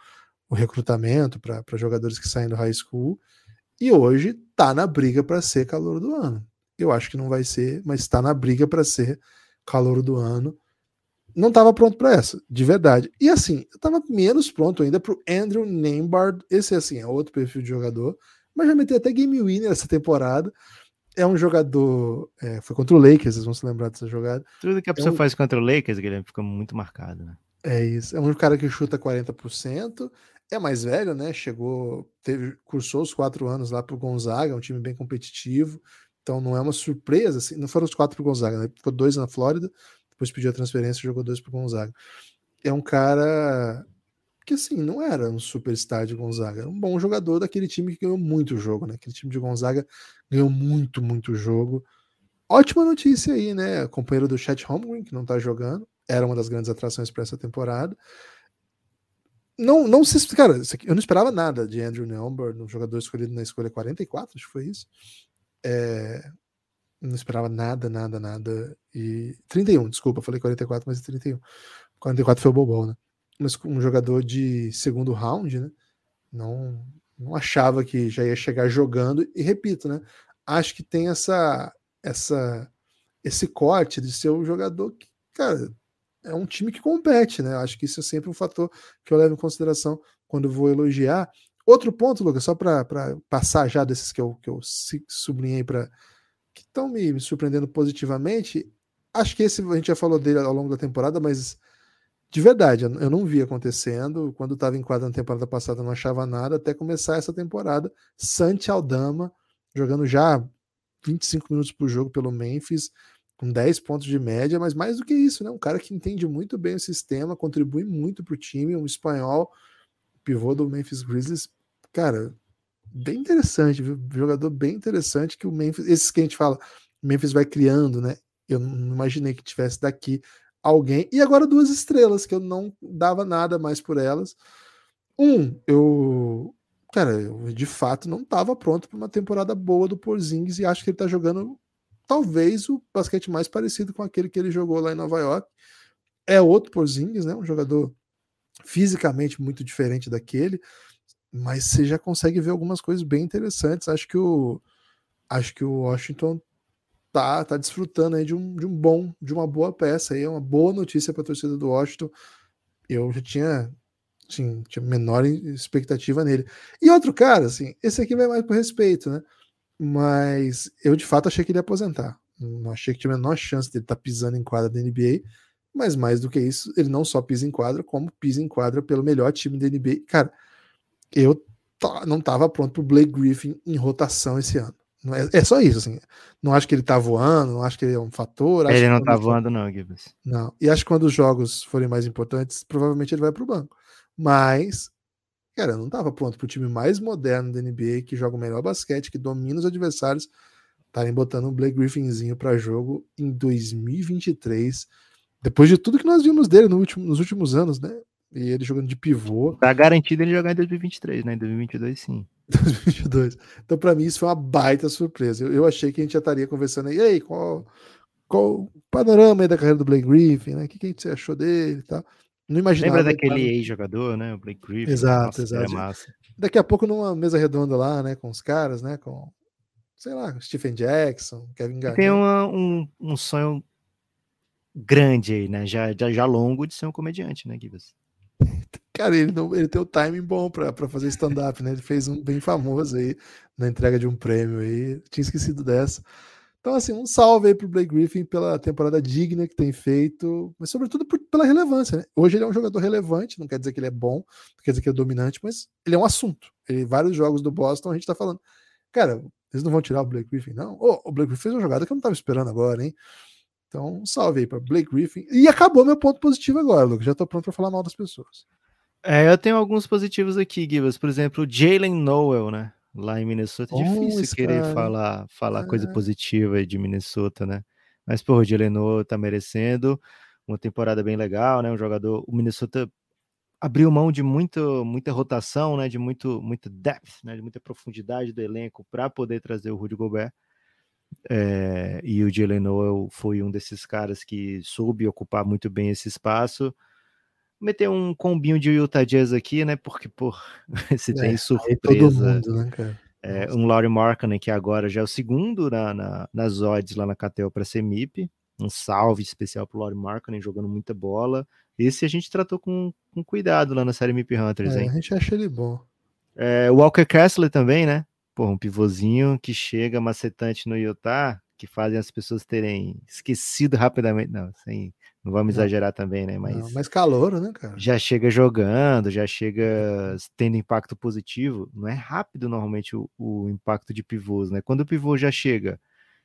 o recrutamento para jogadores que saem do high school, e hoje tá na briga para ser calor do ano. Eu acho que não vai ser, mas está na briga para ser calor do ano. Não estava pronto para essa, de verdade. E assim, eu estava menos pronto ainda para o Andrew Nembard. Esse assim é outro perfil de jogador, mas já meteu até game winner essa temporada. É um jogador. É, foi contra o Lakers, vocês vão se lembrar dessa jogada. Tudo que a pessoa é um, faz contra o Lakers, Guilherme, fica muito marcado. Né? É isso. É um cara que chuta 40%. É mais velho, né? Chegou, teve, cursou os quatro anos lá para o Gonzaga, um time bem competitivo. Então não é uma surpresa, assim, não foram os quatro para Gonzaga, né? Ficou dois na Flórida, depois pediu a transferência e jogou dois para Gonzaga. É um cara que assim, não era um superstar de Gonzaga, era um bom jogador daquele time que ganhou muito jogo, né? Aquele time de Gonzaga ganhou muito, muito jogo. Ótima notícia aí, né? Companheiro do Chat Holmgren, que não tá jogando, era uma das grandes atrações para essa temporada. Não, não se. Cara, eu não esperava nada de Andrew Neumber, um jogador escolhido na escolha 44, acho que foi isso. É, não esperava nada, nada, nada. E 31, desculpa, falei 44, mas 31. 44 foi o Bobol, né? Mas um jogador de segundo round, né? Não, não achava que já ia chegar jogando. E repito, né? Acho que tem essa, essa, esse corte de ser um jogador que, cara, é um time que compete, né? Acho que isso é sempre um fator que eu levo em consideração quando vou elogiar. Outro ponto, Lucas, só para passar já desses que eu, que eu sublinhei para que estão me, me, surpreendendo positivamente. Acho que esse a gente já falou dele ao longo da temporada, mas de verdade, eu não vi acontecendo. Quando estava em quadra na temporada passada, não achava nada, até começar essa temporada. Santi Aldama jogando já 25 minutos por jogo pelo Memphis, com 10 pontos de média, mas mais do que isso, né? Um cara que entende muito bem o sistema, contribui muito para o time, um espanhol pivô do Memphis Grizzlies, cara, bem interessante, viu? Jogador bem interessante que o Memphis, esses que a gente fala, Memphis vai criando, né? Eu não imaginei que tivesse daqui alguém. E agora duas estrelas, que eu não dava nada mais por elas. Um, eu. Cara, eu de fato não estava pronto para uma temporada boa do Porzingis e acho que ele está jogando talvez o basquete mais parecido com aquele que ele jogou lá em Nova York. É outro Porzingis, né? Um jogador fisicamente muito diferente daquele, mas você já consegue ver algumas coisas bem interessantes. Acho que o acho que o Washington tá tá desfrutando aí de um, de um bom, de uma boa peça aí, é uma boa notícia para a torcida do Washington. Eu já tinha assim, tinha menor expectativa nele. E outro cara, assim, esse aqui vai mais por respeito, né? Mas eu de fato achei que ele ia aposentar. Não achei que tinha a menor chance dele estar tá pisando em quadra da NBA. Mas mais do que isso, ele não só pisa em quadra, como pisa em quadra pelo melhor time da NBA. Cara, eu não estava pronto para o Blake Griffin em rotação esse ano. É, é, só isso, assim. Não acho que ele tá voando, não acho que ele é um fator. Ele não tá voando, não, Gibbs. Não. E acho que quando os jogos forem mais importantes, provavelmente ele vai pro banco. Mas, cara, eu não tava pronto pro time mais moderno da NBA, que joga o melhor basquete, que domina os adversários, estarem botando um Blake Griffinzinho para jogo em 2023. Depois de tudo que nós vimos dele no último, nos últimos anos, né? E ele jogando de pivô. Tá garantido ele jogar em 2023, né? Em 2022, sim. (laughs) 2022. Então, para mim, isso foi uma baita surpresa. Eu, eu, achei que a gente já estaria conversando aí, e aí, qual, qual o panorama aí da carreira do Blake Griffin, né? O que, que gente achou dele e tal. Não imaginava. Lembra daquele ex-jogador, né? O Blake Griffin. Exato, Nossa, exato. Daqui a pouco numa mesa redonda lá, né? Com os caras, né? Com, sei lá, Stephen Jackson, Kevin Garnett. Tem uma, um, um sonho grande aí, né? Já, já, já longo de ser um comediante, né, Gibbs? Cara, ele, não, ele tem o timing bom para fazer stand-up, né? Ele fez um bem famoso aí na entrega de um prêmio aí. Tinha esquecido dessa. Então, assim, um salve aí pro Blake Griffin pela temporada digna que tem feito, mas sobretudo por, pela relevância, né? Hoje ele é um jogador relevante, não quer dizer que ele é bom, não quer dizer que é dominante, mas ele é um assunto. Ele, vários jogos do Boston a gente tá falando, cara, eles não vão tirar o Blake Griffin, não? Oh, o Blake Griffin fez uma jogada que eu não tava esperando agora, hein? Então, um salve aí para Blake Griffin. E acabou meu ponto positivo agora, Lucas. Já tô pronto para falar mal das pessoas. É, eu tenho alguns positivos aqui, Gibas. Por exemplo, Jalen Noel, né? Lá em Minnesota. É difícil querer cara. falar, falar é. coisa positiva de Minnesota, né? Mas, pô, o Jalen Noel tá merecendo uma temporada bem legal, né? Um jogador. O Minnesota abriu mão de muito, muita rotação, né? De muito, muito depth, né? De muita profundidade do elenco para poder trazer o Rudy Gobert. É, e o Jalen Noel foi um desses caras que soube ocupar muito bem esse espaço meter um combinho de Utah Jazz aqui, né? Porque, pô, (laughs) se é, tem surpresa. Mundo, né, é, um Laurie Markkinen, que agora já é o segundo na, na, nas odds lá na Catel para ser MIP. Um salve especial pro Laurie Markkinen, jogando muita bola. Esse a gente tratou com, com cuidado lá na série MIP Hunters, é, hein? A gente acha ele bom. É, o Walker Kessler também, né? Pô, um pivôzinho que chega macetante no Utah, que fazem as pessoas terem esquecido rapidamente. Não, sem não vamos exagerar também, né? Mas, não, mas calor, né, cara? Já chega jogando, já chega tendo impacto positivo. Não é rápido normalmente o, o impacto de pivôs, né? Quando o pivô já chega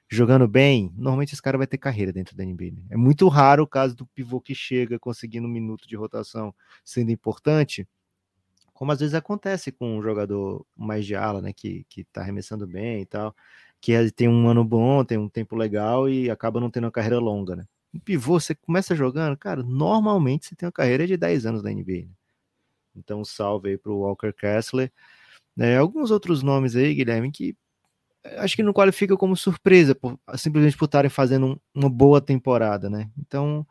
jogando bem, normalmente esse cara vai ter carreira dentro da NBA. Né? É muito raro o caso do pivô que chega conseguindo um minuto de rotação sendo importante, como às vezes acontece com um jogador mais de ala, né? Que, que tá arremessando bem e tal, que tem um ano bom, tem um tempo legal e acaba não tendo uma carreira longa, né? Um pivô, você começa jogando, cara, normalmente você tem uma carreira de 10 anos na NBA. Né? Então, salve aí pro Walker Kessler. É, alguns outros nomes aí, Guilherme, que eh, acho que não qualifica como surpresa, por, simplesmente por estarem fazendo um, uma boa temporada, né? Então,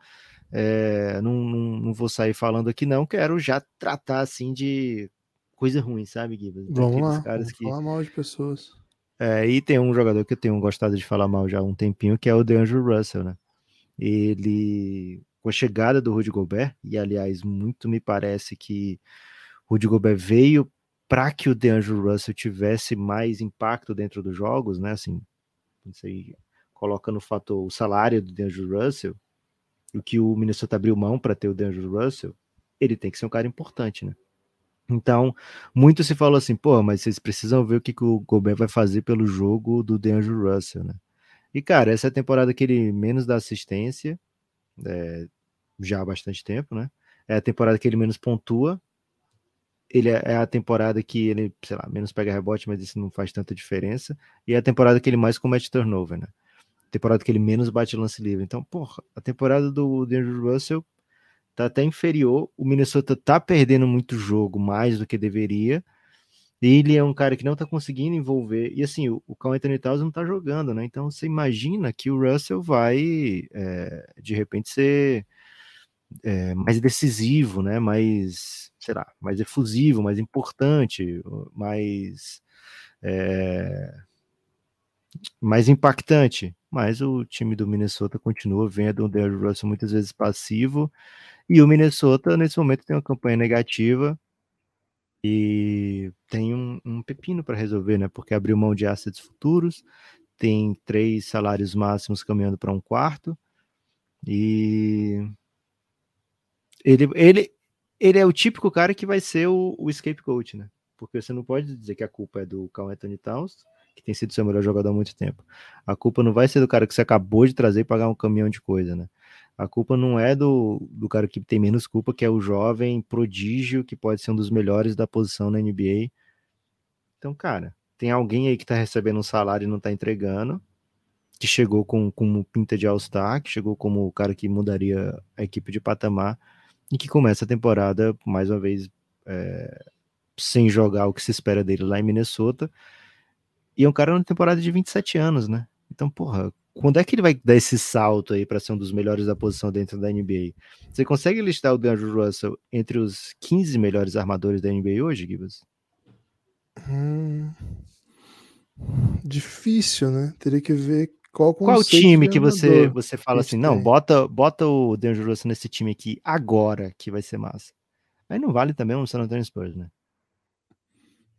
é, não, não, não, vou sair falando aqui, não. Quero já tratar assim de coisa ruim, sabe, Guilherme? Vamos lá, caras que... falar mal de pessoas. É, e tem um jogador que eu tenho gostado de falar mal já há um tempinho, que é o DeAndre Russell, né? Ele com a chegada do Rudy Gobert, e aliás, muito me parece que Rudy Gobert veio para que o DeAndre Russell tivesse mais impacto dentro dos jogos, né? Assim, não sei, coloca no fator o salário do DeAndre Russell, o que o Minnesota abriu mão para ter o DeAndre Russell, ele tem que ser um cara importante, né? Então, muito se falou assim, pô, mas vocês precisam ver o que, que o Gobert vai fazer pelo jogo do DeAndre Russell, né? E, cara, essa é a temporada que ele menos dá assistência, é, já há bastante tempo, né? É a temporada que ele menos pontua. Ele é, é a temporada que ele, sei lá, menos pega rebote, mas isso não faz tanta diferença. E é a temporada que ele mais comete turnover, né? Temporada que ele menos bate lance livre. Então, porra, a temporada do Andrew Russell tá até inferior. O Minnesota tá perdendo muito jogo, mais do que deveria. Ele é um cara que não tá conseguindo envolver. E assim, o, o Carl Anthony Towns não tá jogando, né? Então você imagina que o Russell vai, é, de repente, ser é, mais decisivo, né? Mais, sei lá, mais efusivo, mais importante, mais. É, mais impactante. Mas o time do Minnesota continua vendo o Derrick Russell muitas vezes passivo. E o Minnesota, nesse momento, tem uma campanha negativa E tem um, um pepino para resolver, né? Porque abriu mão de assets futuros, tem três salários máximos caminhando para um quarto. E ele, ele, ele é o típico cara que vai ser o, o scapegoat, né? Porque você não pode dizer que a culpa é do Carl Anthony Towns, que tem sido seu melhor jogador há muito tempo. A culpa não vai ser do cara que você acabou de trazer e pagar um caminhão de coisa, né? A culpa não é do, do cara que tem menos culpa, que é o jovem prodígio que pode ser um dos melhores da posição na NBA. Então, cara, tem alguém aí que tá recebendo um salário e não tá entregando, que chegou com, com pinta de All-Star, que chegou como o cara que mudaria a equipe de patamar e que começa a temporada, mais uma vez, é, sem jogar o que se espera dele lá em Minnesota. E é um cara na temporada de 27 anos, né? Então, porra, quando é que ele vai dar esse salto aí para ser um dos melhores da posição dentro da NBA? Você consegue listar o DeAndre Russell entre os 15 melhores armadores da NBA hoje, Gibbs? Hum, difícil, né? Teria que ver qual Qual time que você você fala assim, não, bota bota o DeAndre Russell nesse time aqui agora que vai ser massa. Aí não vale também um San Antonio Spurs, né?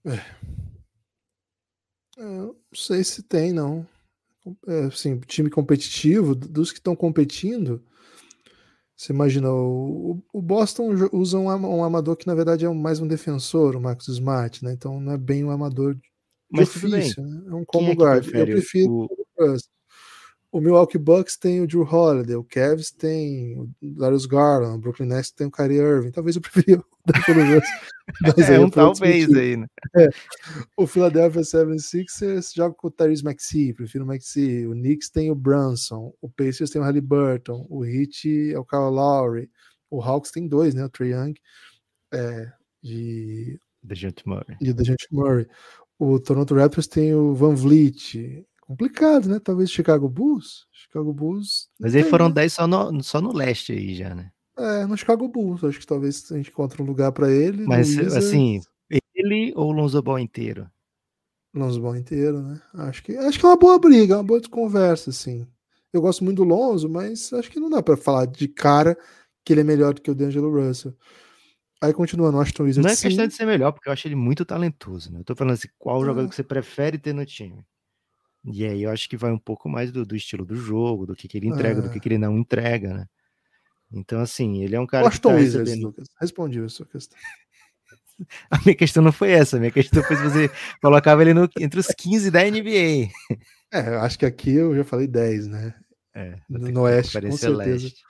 É. Eu não sei se tem, não. É, assim, time competitivo, dos que estão competindo, você imagina, o, o Boston usa um, um, amador que na verdade é mais um defensor, o Marcos Smart, né? Então não é bem um amador Mas difícil, né? é um combo é guard. Eu prefiro o... o o Milwaukee Bucks tem o Drew Holiday, o Cavs tem o Darius Garland, o Brooklyn Nets tem o Kyrie Irving. Talvez eu preferia (laughs) o Mas (laughs) é um talvez aí, né? É. O Philadelphia 76ers joga com o Tyrese Maxey, prefiro o Maxey. O Knicks tem o Brunson, o Pacers tem o Halliburton, o Heat é o Kyle Lowry, o Hawks tem dois, né? O Trae Young é, de... Dejante Murray. De Dejante Murray. O Toronto Raptors tem o Van Vliet, complicado, né? Talvez Chicago Bulls. Chicago Bulls. Mas aí foram 10 só no, só no leste aí já, né? É, no Chicago Bulls. Acho que talvez a gente encontre um lugar para ele. Mas assim, ele ou o Lonzo Ball inteiro? Lonzo Ball inteiro, né? Acho que, acho que é uma boa briga, uma boa conversa, assim. Eu gosto muito do Lonzo, mas acho que não dá para falar de cara que ele é melhor do que o D'Angelo Russell. Aí continua no Aston Wizards. Não é questão sim. de ser melhor, porque eu acho ele muito talentoso, né? Eu tô falando assim, qual ah. jogador que você prefere ter no time? E aí eu acho que vai um pouco mais do, do estilo do jogo, do que, que ele entrega, do que, que ele não entrega, né? Então, assim, ele é um cara Washington que tá Wizards, recebendo... Lucas. Respondi a sua questão. (laughs) A minha questão não foi essa, a minha questão foi se você (laughs) colocava ele no, entre os 15 da NBA. É, acho que aqui eu já falei 10, né? É, no Oeste, com certeza. Leste.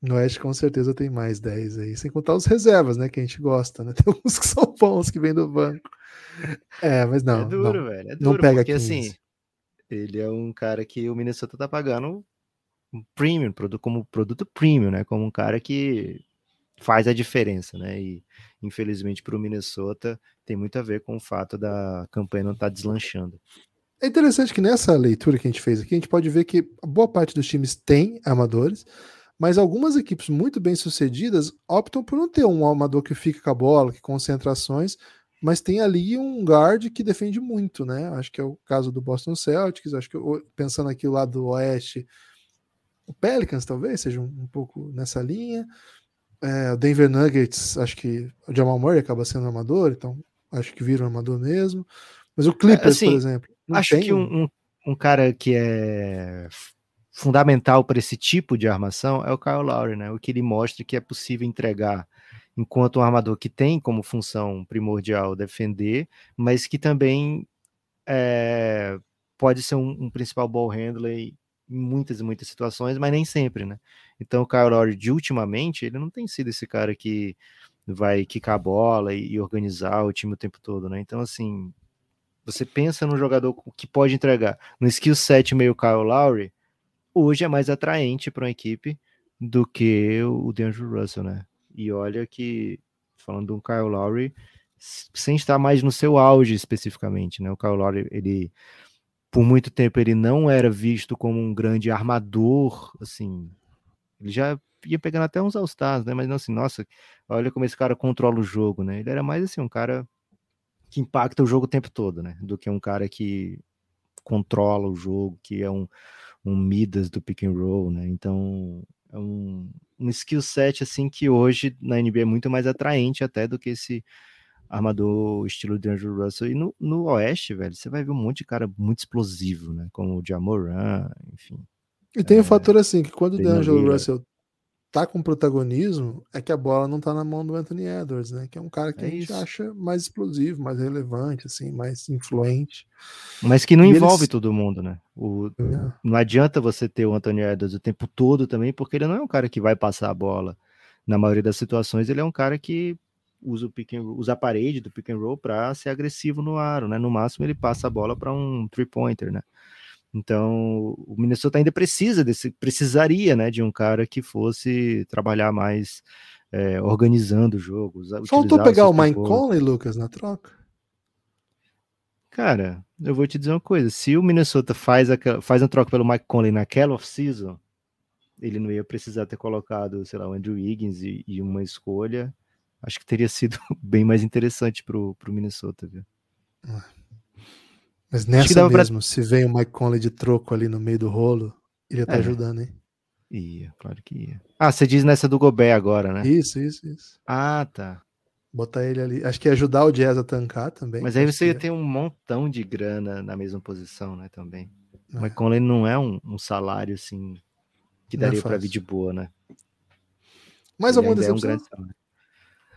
No Oeste, com certeza, tem mais 10 aí. Sem contar os reservas, né? Que a gente gosta, né? (laughs) Tem alguns que são bons que vêm do banco. É, mas não. É duro, não, velho. É duro, não pega porque 15. assim ele é um cara que o Minnesota tá pagando um premium, como produto premium, né? Como um cara que faz a diferença, né? E infelizmente para o Minnesota tem muito a ver com o fato da campanha não estar tá deslanchando. É interessante que nessa leitura que a gente fez aqui, a gente pode ver que boa parte dos times tem amadores, mas algumas equipes muito bem sucedidas optam por não ter um amador que fica com a bola, que concentrações, mas tem ali um guard que defende muito, né? Acho que é o caso do Boston Celtics, acho que pensando aqui o lado do Oeste, o Pelicans talvez seja um, um pouco nessa linha. É, o Denver Nuggets, acho que o Jamal Murray acaba sendo armador, então acho que vira um armador mesmo. Mas o Clippers, assim, por exemplo. Acho que um, um, um, cara que é fundamental para esse tipo de armação é o Kyle Lowry, né? O que ele mostra que é possível entregar enquanto um armador que tem como função primordial defender, mas que também é, pode ser um, um, principal ball handler em muitas e muitas situações, mas nem sempre, né? Então o Kyle Lowry, de ultimamente, ele não tem sido esse cara que vai quicar a bola e, e organizar o time o tempo todo, né? Então, assim, você pensa num jogador que pode entregar no skill set meio Kyle Lowry, hoje é mais atraente para uma equipe do que o DeAndre Russell, né? E olha que, falando um Kyle Lowry, sem estar mais no seu auge especificamente, né? O Kyle Lowry, ele, por muito tempo, ele não era visto como um grande armador, assim, ele já ia pegando até uns All-Stars, né? Mas não assim, nossa, olha como esse cara controla o jogo, né? Ele era mais assim, um cara que impacta o jogo o tempo todo, né? Do que um cara que controla o jogo, que é um, um Midas do pick and roll, né? Então, é um, um skill set assim que hoje na NBA é muito mais atraente até do que esse armador estilo de Andrew Russell. E no, no Oeste, velho, você vai ver um monte de cara muito explosivo, né? Como o Jamoran, enfim. E tem o é, um fator assim, que quando o D'Angelo Russell tá com protagonismo, é que a bola não tá na mão do Anthony Edwards, né? Que é um cara que é a gente isso. acha mais explosivo, mais relevante, assim, mais influente. Mas que não e envolve eles... todo mundo, né? O, é. Não adianta você ter o Anthony Edwards o tempo todo também, porque ele não é um cara que vai passar a bola. Na maioria das situações, ele é um cara que usa, o pick and, usa a parede do pick and roll para ser agressivo no aro, né? No máximo, ele passa a bola para um three-pointer, né? Então, o Minnesota ainda precisa desse, precisaria, né, de um cara que fosse trabalhar mais é, organizando o jogo. Faltou pegar o Mike Conley, Lucas, na troca? Cara, eu vou te dizer uma coisa: se o Minnesota faz, a, faz a troca pelo Mike Conley naquela off-season, ele não ia precisar ter colocado, sei lá, o Andrew Wiggins e, e uma escolha. Acho que teria sido (laughs) bem mais interessante pro, pro Minnesota, viu? Ah. Mas nessa mesmo, pra... se vem o Mike Conley de troco ali no meio do rolo, ele ia estar tá é. ajudando, hein? Ia, claro que ia. Ah, você diz nessa do Gobert agora, né? Isso, isso, isso. Ah, tá. Botar ele ali. Acho que ia ajudar o Jazz a tancar também. Mas aí você ia ter um montão de grana na mesma posição, né? Também. É. O Mike Conley não é um, um salário assim que é daria é para vir de boa, né? Mais alguma decepção? É um grande.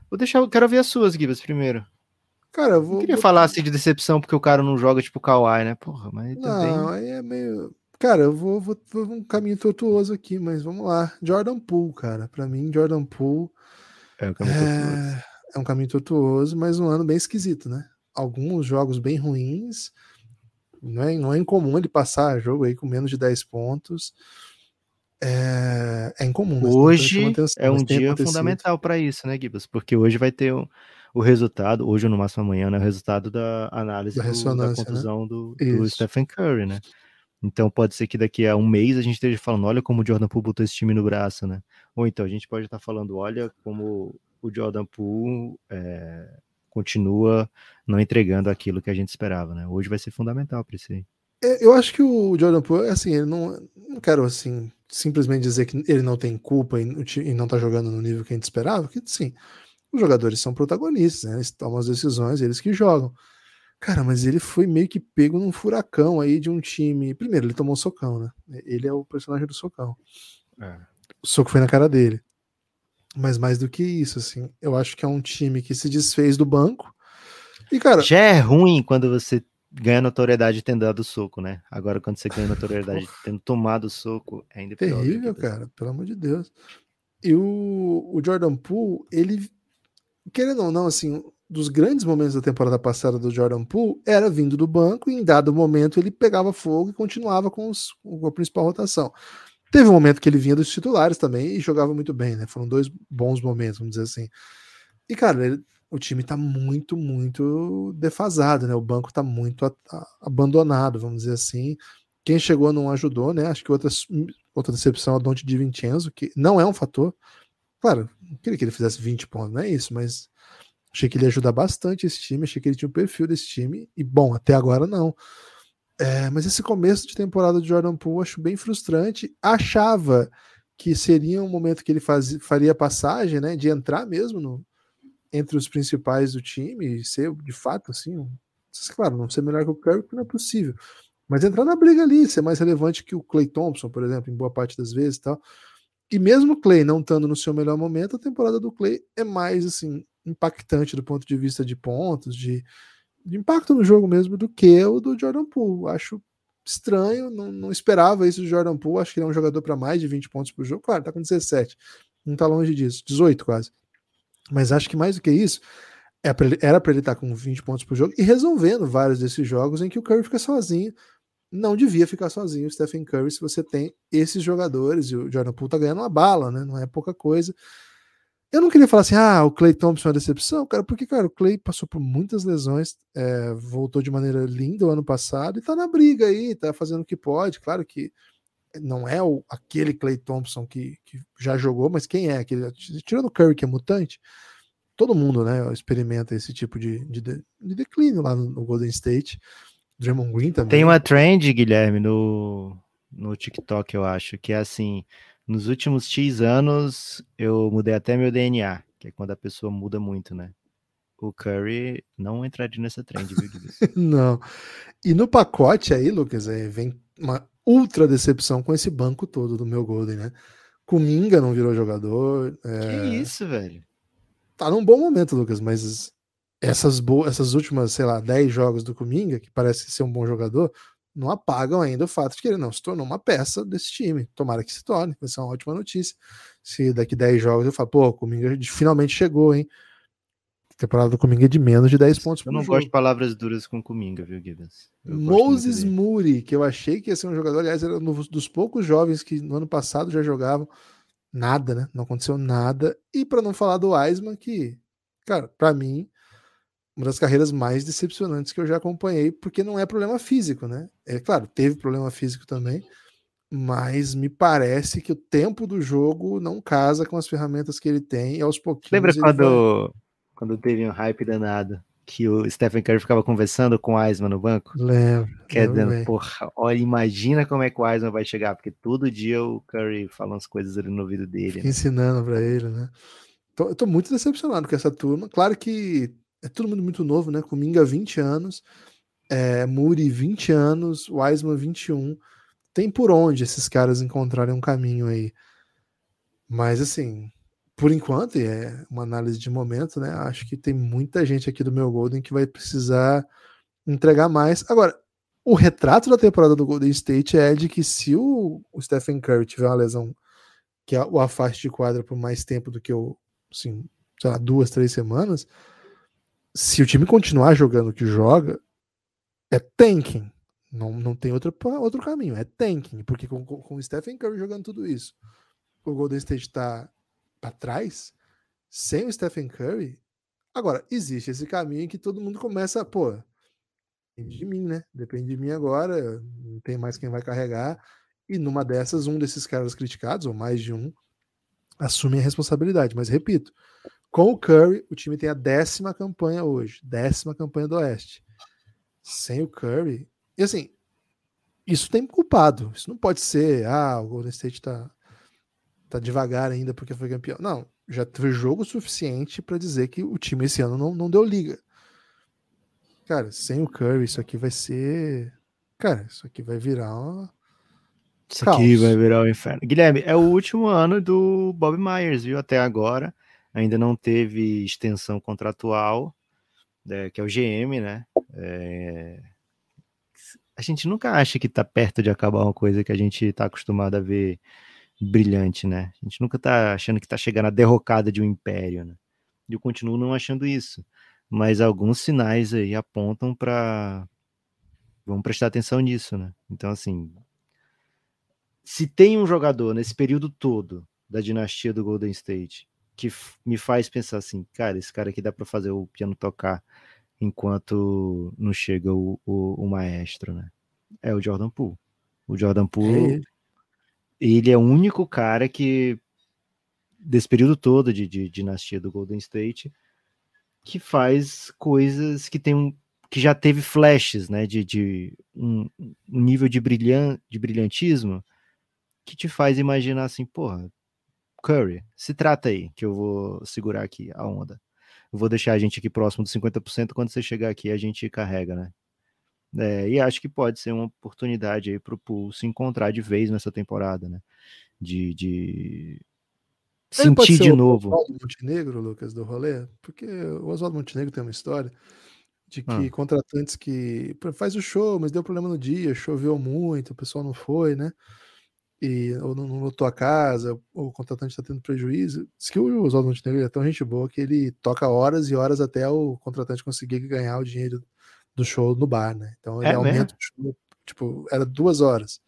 Vou deixar, quero ver as suas, Gibas, primeiro. Cara, eu vou. Eu queria falar assim de decepção porque o cara não joga tipo Kawhi, né? Porra, mas. Não, aí é meio. Cara, eu vou, vou, vou um caminho tortuoso aqui, mas vamos lá. Jordan Poole, cara. Para mim, Jordan Poole é um caminho é... tortuoso. É um caminho tortuoso, mas um ano bem esquisito, né? Alguns jogos bem ruins. Não é, não é incomum ele passar jogo aí com menos de 10 pontos. É, é incomum. Hoje é um dia fundamental para isso, né, Gibas? Porque hoje vai ter um, o resultado, hoje ou no máximo amanhã, né, o resultado da análise da, do, da né? contusão né? do, do Stephen Curry, né? Então pode ser que daqui a um mês a gente esteja falando, olha como o Jordan Poole botou esse time no braço, né? Ou então a gente pode estar falando, olha como o Jordan Poole é, continua não entregando aquilo que a gente esperava, né? Hoje vai ser fundamental para isso aí. É, eu acho que o Jordan Poole, assim, ele não, não quero assim simplesmente dizer que ele não tem culpa e, e não tá jogando no nível que a gente esperava, que sim, os jogadores são protagonistas, né? Eles tomam as decisões, eles que jogam. Cara, mas ele foi meio que pego num furacão aí de um time. Primeiro, ele tomou um socão, né? Ele é o personagem do socão. É. O soco foi na cara dele. Mas mais do que isso, assim, eu acho que é um time que se desfez do banco. E, cara. Já é ruim quando você ganha notoriedade tendo dado soco, né? Agora, quando você ganha notoriedade (laughs) tendo tomado soco, é ainda pior. Terrível, cara, pelo amor de Deus. E o, o Jordan Poole, ele querendo ou não, assim, dos grandes momentos da temporada passada do Jordan Poole era vindo do banco e em dado momento ele pegava fogo e continuava com, os, com a principal rotação. Teve um momento que ele vinha dos titulares também e jogava muito bem, né? Foram dois bons momentos, vamos dizer assim. E, cara, ele, o time tá muito, muito defasado, né? O banco tá muito a, a, abandonado, vamos dizer assim. Quem chegou não ajudou, né? Acho que outra, outra decepção é o Dante de Vincenzo, que não é um fator, Claro, não queria que ele fizesse 20 pontos, não é isso, mas achei que ele ia ajudar bastante esse time, achei que ele tinha o um perfil desse time, e bom, até agora não. É, mas esse começo de temporada de Jordan Poole acho bem frustrante. Achava que seria um momento que ele faz, faria passagem, né, de entrar mesmo no, entre os principais do time e ser de fato assim, um, claro, não ser melhor que o Curry, porque não é possível, mas entrar na briga ali, ser mais relevante que o Clay Thompson, por exemplo, em boa parte das vezes e tal. E mesmo o Clay não estando no seu melhor momento, a temporada do Clay é mais assim impactante do ponto de vista de pontos, de, de impacto no jogo mesmo do que o do Jordan Poole. Acho estranho, não, não esperava isso do Jordan Poole. Acho que ele é um jogador para mais de 20 pontos por jogo. Claro, tá com 17, não está longe disso, 18 quase. Mas acho que mais do que isso, é era para ele estar tá com 20 pontos por jogo e resolvendo vários desses jogos em que o Curry fica sozinho não devia ficar sozinho o Stephen Curry se você tem esses jogadores, e o Jordan Poole tá ganhando uma bala, né? Não é pouca coisa. Eu não queria falar assim, ah, o Clay Thompson é uma decepção, cara, porque, cara, o Clay passou por muitas lesões, é, voltou de maneira linda o ano passado e tá na briga aí, tá fazendo o que pode. Claro que não é o, aquele Clay Thompson que, que já jogou, mas quem é aquele? Tirando o Curry, que é mutante, todo mundo, né, experimenta esse tipo de, de, de declínio lá no, no Golden State. Draymond Green também. Tem uma trend, Guilherme, no, no TikTok, eu acho, que é assim: nos últimos X anos eu mudei até meu DNA, que é quando a pessoa muda muito, né? o Curry não entraria nessa trend, viu, (laughs) Não. E no pacote aí, Lucas, é, vem uma ultra decepção com esse banco todo do meu Golden, né? Kuminga não virou jogador. É... Que isso, velho? Tá num bom momento, Lucas, mas essas, essas últimas, sei lá, 10 jogos do Kuminga, que parece ser um bom jogador, não apagam ainda o fato de que ele não se tornou uma peça desse time. Tomara que se torne, vai ser uma ótima notícia. Se daqui 10 jogos eu falo, pô, o Kuminga finalmente chegou, hein? A temporada do Kuminga é de menos de 10 pontos Eu não jogo. gosto de palavras duras com Kuminga, viu, Gibbons? Moses Muri, que eu achei que ia ser um jogador, aliás, era um dos poucos jovens que no ano passado já jogavam. Nada, né? Não aconteceu nada. E para não falar do Eisman, que, cara, para mim, uma das carreiras mais decepcionantes que eu já acompanhei, porque não é problema físico, né? É claro, teve problema físico também, mas me parece que o tempo do jogo não casa com as ferramentas que ele tem e aos pouquinhos. Lembra quando, vai... quando teve um hype danado? Que o Stephen Curry ficava conversando com o Eisman no banco? Lembro. Quer dizer, porra, olha, imagina como é que o Eisman vai chegar, porque todo dia o Curry fala umas coisas ali no ouvido dele. Né? Ensinando para ele, né? Tô, eu tô muito decepcionado com essa turma. Claro que é todo mundo muito novo, né? Kuminga 20 anos, é, Muri 20 anos, Wiseman 21. Tem por onde esses caras encontrarem um caminho aí. Mas assim, por enquanto, e é uma análise de momento, né? Acho que tem muita gente aqui do meu Golden que vai precisar entregar mais. Agora, o retrato da temporada do Golden State é de que se o, o Stephen Curry tiver uma lesão que o afaste de quadra por mais tempo do que o, assim, sei lá, duas, três semanas, se o time continuar jogando o que joga, é tanking. Não, não tem outro, outro caminho, é tanking. Porque com, com o Stephen Curry jogando tudo isso, o Golden State está para trás, sem o Stephen Curry. Agora, existe esse caminho em que todo mundo começa, pô, depende de mim, né? Depende de mim agora, não tem mais quem vai carregar. E numa dessas, um desses caras criticados, ou mais de um, assume a responsabilidade. Mas repito, com o Curry, o time tem a décima campanha hoje, décima campanha do Oeste. Sem o Curry, e assim, isso tem culpado. Isso não pode ser, ah, o Golden State tá, tá devagar ainda porque foi campeão. Não, já teve jogo suficiente para dizer que o time esse ano não, não deu liga. Cara, sem o Curry, isso aqui vai ser. Cara, isso aqui vai virar uma. Isso Caos. aqui vai virar o um inferno. Guilherme, é o último ano do Bob Myers, viu? Até agora ainda não teve extensão contratual, é, que é o GM, né? É... A gente nunca acha que está perto de acabar uma coisa que a gente está acostumado a ver brilhante, né? A gente nunca está achando que está chegando a derrocada de um império, né? E eu continuo não achando isso. Mas alguns sinais aí apontam para. Vamos prestar atenção nisso, né? Então, assim. Se tem um jogador nesse período todo da dinastia do Golden State que me faz pensar assim, cara, esse cara aqui dá para fazer o piano tocar enquanto não chega o, o, o, maestro, né? É o Jordan Poole. O Jordan Poole, é ele. é o único cara que desse período todo de, de, de dinastia do Golden State que faz coisas que tem um que já teve flashes, né, de, de um, um nível de, brilhan, de brilhantismo que te faz imaginar assim, porra, Curry, se trata aí, que eu vou segurar aqui a onda. Eu vou deixar a gente aqui próximo dos 50%, quando você chegar aqui a gente carrega, né? É, e acho que pode ser uma oportunidade aí para o Pool se encontrar de vez nessa temporada, né? De, de sentir de novo. O Oswaldo Montenegro, Lucas, do rolê, porque o Oswaldo Montenegro tem uma história de que ah. contratantes que faz o show, mas deu problema no dia, choveu muito, o pessoal não foi, né? E ou não, não lotou a casa, ou o contratante está tendo prejuízo. Diz que o Oswaldo Montenegro é tão gente boa que ele toca horas e horas até o contratante conseguir ganhar o dinheiro do show no bar, né? Então ele é aumenta o show, tipo, era duas horas.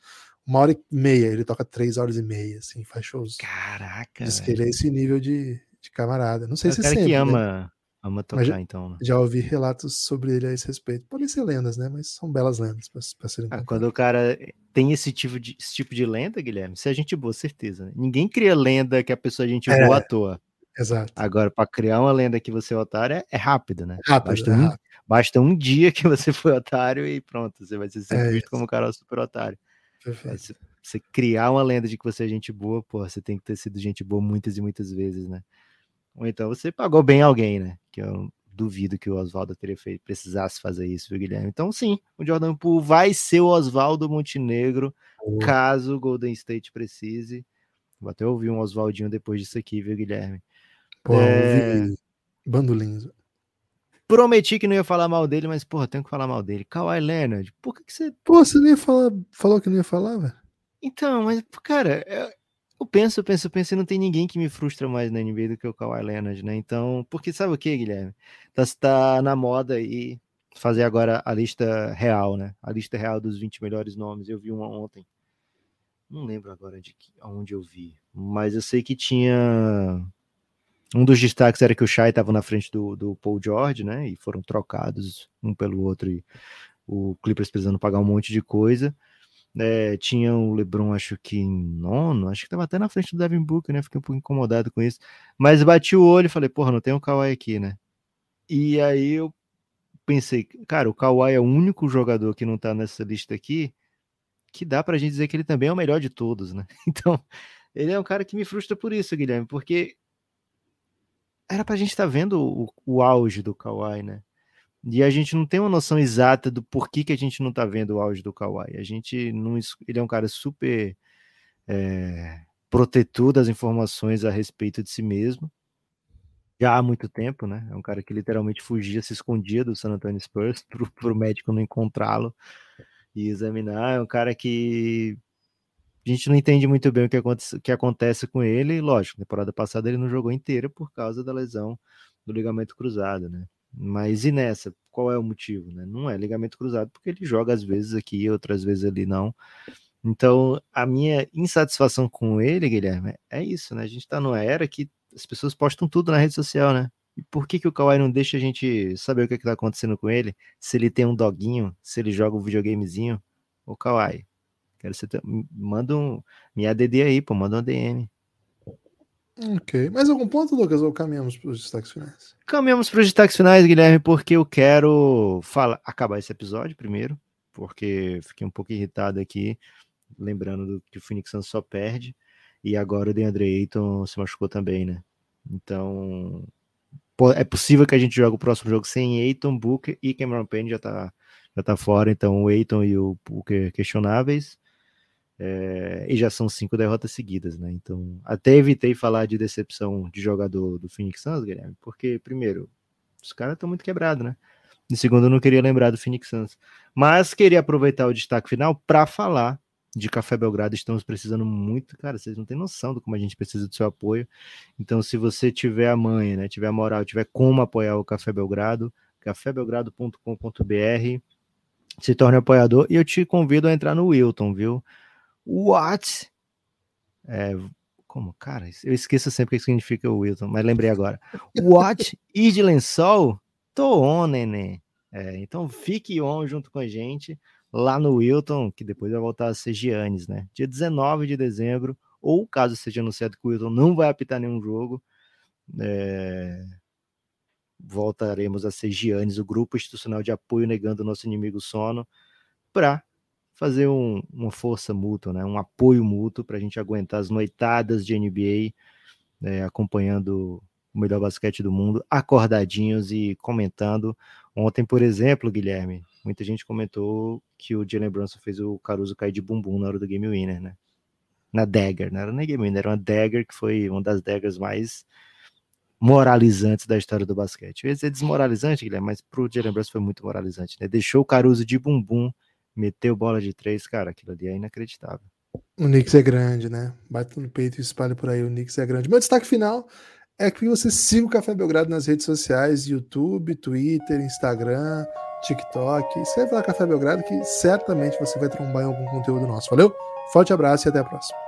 Uma hora e meia, ele toca três horas e meia, assim, faz shows. Caraca! Diz que ele é esse nível de, de camarada. Não sei é se o cara sempre, que né? ama, né? Ama tocar, já, então. Né? Já ouvi relatos sobre ele a esse respeito. Podem ser lendas, né? Mas são belas lendas para serem ah, Quando o cara tem esse tipo, de, esse tipo de lenda, Guilherme, se é gente boa, certeza. Né? Ninguém cria lenda que a pessoa é gente é, boa à toa. Exato. Agora, para criar uma lenda que você é otário é, é rápido, né? Rápido, basta, é um, rápido. basta um dia que você (laughs) foi otário e pronto, você vai ser sempre é visto como um cara super otário. Perfeito. Você criar uma lenda de que você é gente boa, pô, você tem que ter sido gente boa muitas e muitas vezes, né? Ou então você pagou bem alguém, né? Que um duvido que o Oswaldo teria feito, precisasse fazer isso, viu, Guilherme? Então, sim, o Jordan Poole vai ser o Oswaldo Montenegro, uhum. caso o Golden State precise. Vou até ouvir um Oswaldinho depois disso aqui, viu, Guilherme? Pô, é... bandolinhos. Prometi que não ia falar mal dele, mas, porra, tenho que falar mal dele. Kawhi Leonard, por que, que você. Pô, você nem ia falar, falou que não ia falar, velho? Então, mas, cara, eu penso, penso, penso, e não tem ninguém que me frustra mais na NBA do que o Kawhi Leonard, né? Então, porque sabe o que, Guilherme? Tá, tá na moda aí fazer agora a lista real, né? A lista real dos 20 melhores nomes. Eu vi uma ontem. Não lembro agora de que, onde eu vi, mas eu sei que tinha um dos destaques era que o Shai estava na frente do, do Paul George, né? E foram trocados um pelo outro e o Clippers precisando pagar um monte de coisa. É, tinha o LeBron, acho que em nono, acho que estava até na frente do Devin Booker, né? Fiquei um pouco incomodado com isso. Mas bati o olho e falei, porra, não tem o Kawhi aqui, né? E aí eu pensei, cara, o Kawhi é o único jogador que não tá nessa lista aqui que dá pra gente dizer que ele também é o melhor de todos, né? (laughs) Então, ele é um cara que me frustra por isso, Guilherme, porque era pra gente estar tá vendo o, o auge do Kawhi, né? E a gente não tem uma noção exata do porquê que a gente não tá vendo o auge do Kawhi. A gente não. Ele é um cara super é, protetor das informações a respeito de si mesmo. Já há muito tempo, né? É um cara que literalmente fugia, se escondia do San Antonio Spurs (laughs) para o médico não encontrá-lo e examinar. É um cara que a gente não entende muito bem o que acontece, que acontece com ele. Lógico, temporada passada ele não jogou inteira por causa da lesão do ligamento cruzado, né? Mas e nessa? Qual é o motivo? Né? Não é ligamento cruzado, porque ele joga às vezes aqui, outras vezes ali não. Então, a minha insatisfação com ele, Guilherme, é isso, né? A gente tá numa era que as pessoas postam tudo na rede social, né? E por que, que o Kawhi não deixa a gente saber o que, é que tá acontecendo com ele? Se ele tem um doguinho, se ele joga um videogamezinho? O Kawhi, quero você ter... manda um. Me ADD aí, pô, manda um DM. Ok. Mais algum ponto, Lucas, ou caminhamos para os destaques finais? Caminhamos para os destaques finais, Guilherme, porque eu quero falar, acabar esse episódio primeiro, porque fiquei um pouco irritado aqui, lembrando do que o Phoenix Suns só perde, e agora o DeAndre Ayton se machucou também, né? Então, é possível que a gente jogue o próximo jogo sem Ayton, Booker e Cameron Payne já tá, já tá fora, então o Ayton e o Booker questionáveis. É, e já são cinco derrotas seguidas, né? Então, até evitei falar de decepção de jogador do Phoenix Suns, Guilherme, porque, primeiro, os caras estão muito quebrados, né? E segundo, eu não queria lembrar do Phoenix Suns. Mas queria aproveitar o destaque final para falar de Café Belgrado. Estamos precisando muito, cara. Vocês não têm noção do como a gente precisa do seu apoio. Então, se você tiver a manha, né? Tiver a moral, tiver como apoiar o Café Belgrado, cafébelgrado.com.br, se torne apoiador. E eu te convido a entrar no Wilton, viu? What? É, como, cara, eu esqueço sempre o que significa o Wilton, mas lembrei agora. (laughs) What? e de lençol? Tô on, neném. É, então fique on junto com a gente lá no Wilton, que depois vai voltar a ser Giannis, né? Dia 19 de dezembro, ou caso seja anunciado que o Wilton não vai apitar nenhum jogo, é... voltaremos a ser Giannis, o grupo institucional de apoio negando o nosso inimigo sono, para fazer um, uma força mútua, né? um apoio mútuo para a gente aguentar as noitadas de NBA, né? acompanhando o melhor basquete do mundo, acordadinhos e comentando. Ontem, por exemplo, Guilherme, muita gente comentou que o Jalen Brunson fez o Caruso cair de bumbum na hora do Game Winner, né? Na dagger, não era nem Game Winner, era uma dagger que foi uma das daggers mais moralizantes da história do basquete. Eu ia dizer desmoralizante, Guilherme, mas pro Jalen Brunson foi muito moralizante, né? Deixou o Caruso de bumbum meteu bola de três, cara, aquilo ali é inacreditável. O Knicks é grande, né? Bate no peito e espalha por aí, o Knicks é grande. Meu destaque final é que você siga o Café Belgrado nas redes sociais, YouTube, Twitter, Instagram, TikTok. Escreve lá Café Belgrado que certamente você vai trombar em algum conteúdo nosso. Valeu? Forte abraço e até a próxima.